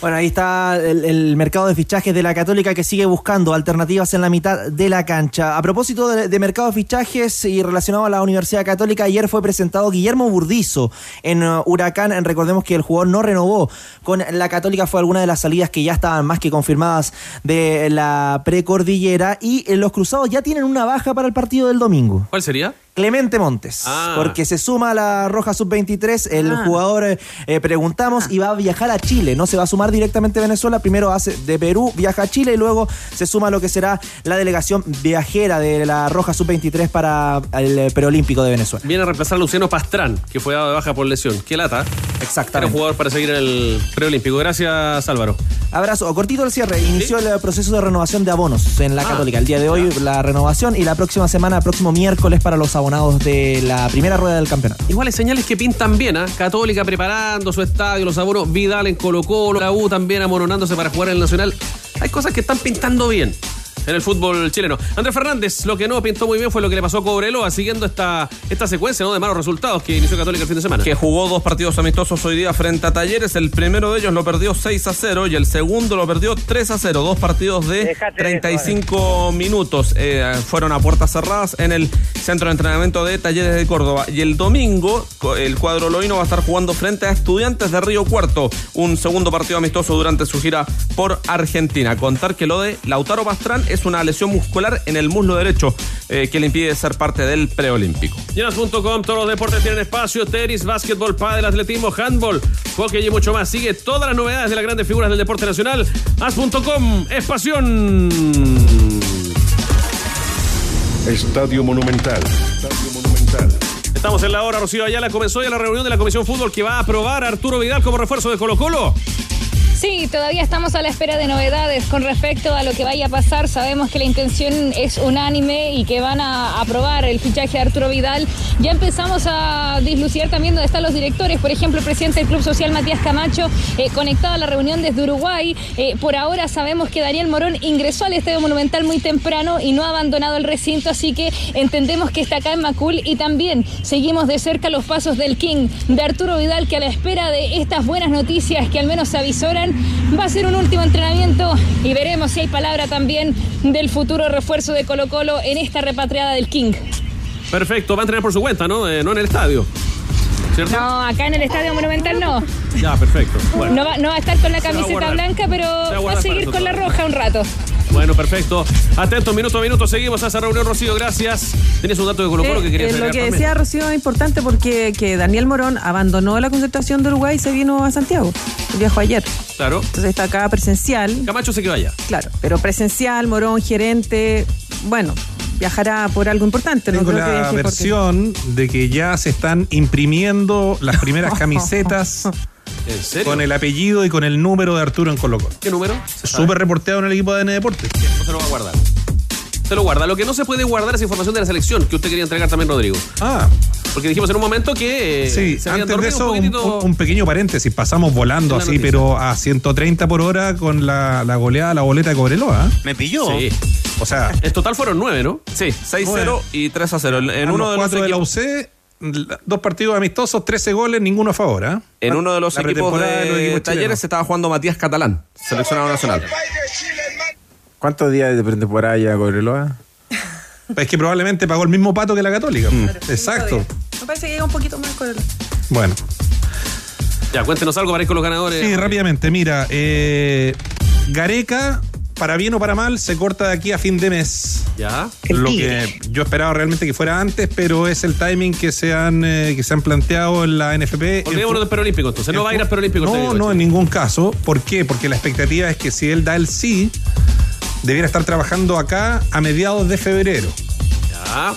S26: Bueno, ahí está el, mercado de fichajes de la Católica que sigue buscando alternativas en la mitad de la cancha. A propósito de, de mercado de fichajes y relacionado a la Universidad Católica, ayer fue presentado Guillermo Burdizo en uh, Huracán. Recordemos que el jugador no renovó con la Católica, fue alguna de las salidas que ya estaban más que confirmadas de la precordillera. Y eh, los cruzados ya tienen una baja para el partido del domingo.
S1: ¿Cuál sería?
S26: Clemente Montes,
S1: Ah.
S26: porque se suma a la Roja Sub-23, el
S10: Ah.
S26: jugador eh, eh, preguntamos y va a viajar a Chile, no se va a sumar directamente a Venezuela, primero hace de Perú, viaja a Chile y luego se suma a lo que será la delegación viajera de la Roja Sub-23 para el eh, preolímpico de Venezuela.
S1: Viene a reemplazar a Luciano Pastrán, que fue dado de baja por lesión. Qué lata.
S26: Exactamente.
S1: Era jugador para seguir en el preolímpico. Gracias, Álvaro.
S26: Abrazo, cortito el cierre, inició el proceso de renovación de abonos en la
S1: Ah,
S26: Católica, el día de hoy la renovación y la próxima semana, próximo miércoles para los de la primera rueda del campeonato.
S1: Igual hay señales que pintan bien, ¿ah? Católica preparando su estadio, los abonos, Vidal en Colo Colo, la U también amononándose para jugar en el Nacional. Hay cosas que están pintando bien en el fútbol chileno. Andrés Fernández, lo que no pintó muy bien fue lo que le pasó a Cobreloa, siguiendo esta, esta secuencia ¿no? de malos resultados que inició Católica el fin de semana.
S12: que jugó dos partidos amistosos hoy día frente a Talleres. El primero de ellos lo perdió 6 a 0 y el segundo lo perdió 3 a 0. Dos partidos de 35 minutos. Eh, fueron a puertas cerradas en el centro de entrenamiento de Talleres de Córdoba. Y el domingo, el cuadro loino va a estar jugando frente a Estudiantes de Río Cuarto. Un segundo partido amistoso durante su gira por Argentina. Contar que lo de Lautaro Pastrán es una lesión muscular en el muslo derecho eh, que le impide ser parte del preolímpico.
S1: Llenas.com, todos los deportes tienen espacio, tenis, básquetbol, pádel, atletismo, handball, hockey y mucho más. Sigue todas las novedades de las grandes figuras del deporte nacional. As.com, es pasión.
S6: Estadio Monumental. Estadio Monumental.
S1: Estamos en la hora, Rocío Ayala comenzó ya la reunión de la Comisión Fútbol que va a aprobar a Arturo Vidal como refuerzo de Colo Colo.
S8: Sí, todavía estamos a la espera de novedades con respecto a lo que vaya a pasar. Sabemos que la intención es unánime y que van a aprobar el fichaje de Arturo Vidal. Ya empezamos a dislucidar también dónde están los directores. Por ejemplo, el presidente del Club Social, Matías Camacho, eh, conectado a la reunión desde Uruguay. Eh, por ahora sabemos que Daniel Morón ingresó al Estadio Monumental muy temprano y no ha abandonado el recinto, así que entendemos que está acá en Macul y también seguimos de cerca los pasos del King, de Arturo Vidal, que a la espera de estas buenas noticias que al menos se avisoran, va a ser un último entrenamiento y veremos si hay palabra también del futuro refuerzo de Colo Colo en esta repatriada del King.
S1: Perfecto, va a entrenar por su cuenta, ¿no? Eh, no en el estadio. ¿Cierto?
S8: No, acá en el Estadio Monumental no.
S1: Ya, perfecto. Bueno.
S8: No va, no va a estar con la camiseta blanca, pero
S1: va a
S8: va a
S1: guardar
S8: seguir con la roja un rato.
S1: Bueno, perfecto. Atentos, minuto a minuto, seguimos a esa reunión, Rocío, gracias. Tienes un dato de Colo Colo que
S10: Eh,
S1: querías
S10: eh, lo que
S1: también?
S10: decía Rocío es importante porque que Daniel Morón abandonó la concentración de Uruguay y se vino a Santiago. Viajó ayer.
S1: Claro.
S10: Entonces está acá presencial.
S1: Camacho se quedó allá.
S10: Claro, pero presencial, Morón, gerente, bueno, viajará por algo importante. No
S11: Tengo
S10: creo que
S11: la
S10: porque-
S11: versión de que ya se están imprimiendo las primeras camisetas
S1: ¿En serio?
S11: con el apellido y con el número de Arturo en Colo Colo.
S1: ¿Qué número?
S11: Súper reporteado en el equipo de ADN Deportes.
S1: No se lo va a guardar. Se lo guarda. Lo que no se puede guardar es información de la selección que usted quería entregar también, Rodrigo.
S11: Ah,
S1: Porque dijimos en un momento que eh,
S11: sí,
S1: se
S11: antes de eso,
S1: un
S11: un,
S1: poquitito.
S11: un- un pequeño paréntesis. Pasamos volando así,
S1: noticia.
S11: pero a 130 por hora con la, la goleada, la boleta de Cobreloa. ¿eh?
S17: Me pilló.
S1: Sí.
S11: O sea,
S1: En total fueron nueve, ¿no?
S12: Sí, 6-0
S11: Bueno.
S12: y 3 a 0. En
S11: en
S12: uno de los
S11: cuatro de la UC, dos partidos amistosos, 13 goles, ninguno a favor. ¿eh?
S12: en uno de los
S11: La
S12: equipos de
S11: los equipos
S12: Talleres
S11: chilenos.
S12: se estaba jugando Matías Catalán, seleccionado nacional.
S9: ¿Cuántos días de pretemporada ya Cobreloa?
S11: Es que probablemente pagó el mismo pato que la Católica. Exacto.
S10: Me parece que llega un poquito más con el...
S11: Bueno.
S1: Ya, cuéntenos algo para ir con los ganadores.
S11: Sí, rápidamente. Mira, eh, Gareca para bien o para mal, se corta de aquí a fin de mes.
S1: Ya.
S11: Lo que yo esperaba realmente que fuera antes, pero es el timing que se han, eh, que se han planteado en la NFP.
S1: Olvidémonos del preolímpico, entonces no va a ir al preolímpico. el
S11: No, no, en ningún caso. ¿Por qué? Porque la expectativa es que si él da el sí, debiera estar trabajando acá a mediados de febrero.
S1: Ya.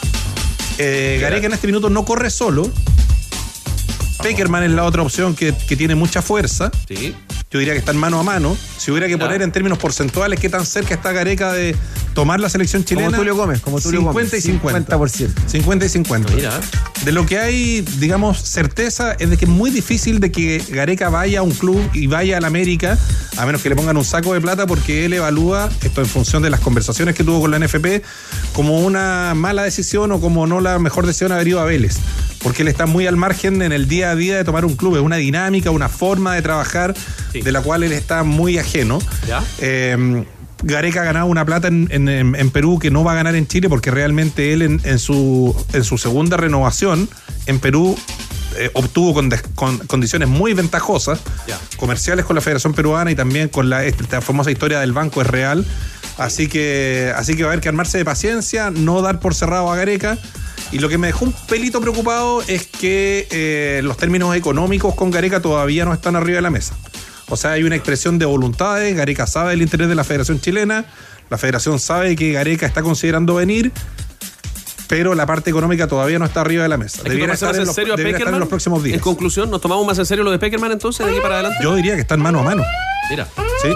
S11: Eh, Gareca en este minuto no corre solo. Peckerman es la otra opción que, que tiene mucha fuerza.
S1: Sí.
S11: Yo diría que están mano a mano. Si hubiera que poner en términos porcentuales qué tan cerca está Gareca de tomar la selección chilena.
S9: Como Tulio Gómez, como Tulio
S11: 50
S9: Gómez.
S11: y 50.
S9: 50%.
S11: 50 y 50.
S1: Mira.
S11: De lo que hay, digamos, certeza es de que es muy difícil de que Gareca vaya a un club y vaya al América, a menos que le pongan un saco de plata, porque él evalúa, esto en función de las conversaciones que tuvo con la NFP, como una mala decisión o como no la mejor decisión haber ido a Vélez. Porque él está muy al margen en el día a día de tomar un club. Es una dinámica, una forma de trabajar de la cual él está muy ajeno.
S1: Ya.
S11: Eh, Gareca ha ganado una plata en, en- en- en Perú que no va a ganar en Chile porque realmente él en, en su, en su segunda renovación en Perú eh, obtuvo con, des- con condiciones muy ventajosas comerciales con la Federación Peruana y también con la esta famosa historia del Banco es Real. Así que, así que va a haber que armarse de paciencia, no dar por cerrado a Gareca. Y lo que me dejó un pelito preocupado es que eh, los términos económicos con Gareca todavía no están arriba de la mesa. O sea, hay una expresión de voluntades, Gareca sabe el interés de la Federación Chilena, la Federación sabe que Gareca está considerando venir, pero la parte económica todavía no está arriba de la mesa. Debiera estar,
S1: más
S11: en los,
S1: serio a
S11: debiera estar en los próximos días.
S1: En conclusión, ¿nos tomamos más en serio lo de Peckerman entonces de aquí para adelante?
S11: Yo diría que están mano a mano.
S1: Mira,
S11: Sí.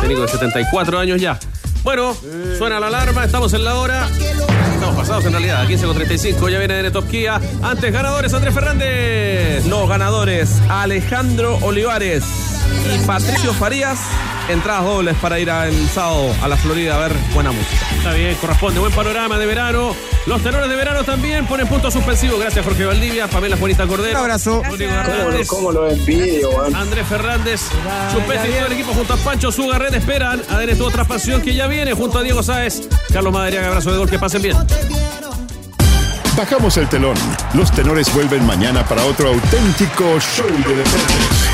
S1: técnico de 74 años ya. Bueno, suena la alarma, estamos en la hora. Estamos pasados en realidad, a 15 con 35. Ya viene de Top Kia. Antes ganadores, Andrés Fernández.
S12: Los ganadores Alejandro Olivares y Patricio Farías. Entradas dobles para ir el sábado a la Florida a ver buena música.
S1: Está bien, corresponde. Buen panorama de verano. Los tenores de verano también ponen punto suspensivo. Gracias, Jorge Valdivia, Pamela Juanita Cordero.
S9: Un abrazo.
S17: ¿Cómo, lo envidio?
S1: Andrés Fernández, Chupete y todo el equipo junto a Pancho Zugarret esperan a ver tu otra pasión que ya viene junto a Diego Sáez, Carlos Madariaga, abrazo de gol, que pasen bien.
S6: Bajamos el telón. Los tenores vuelven mañana para otro auténtico show de deportes.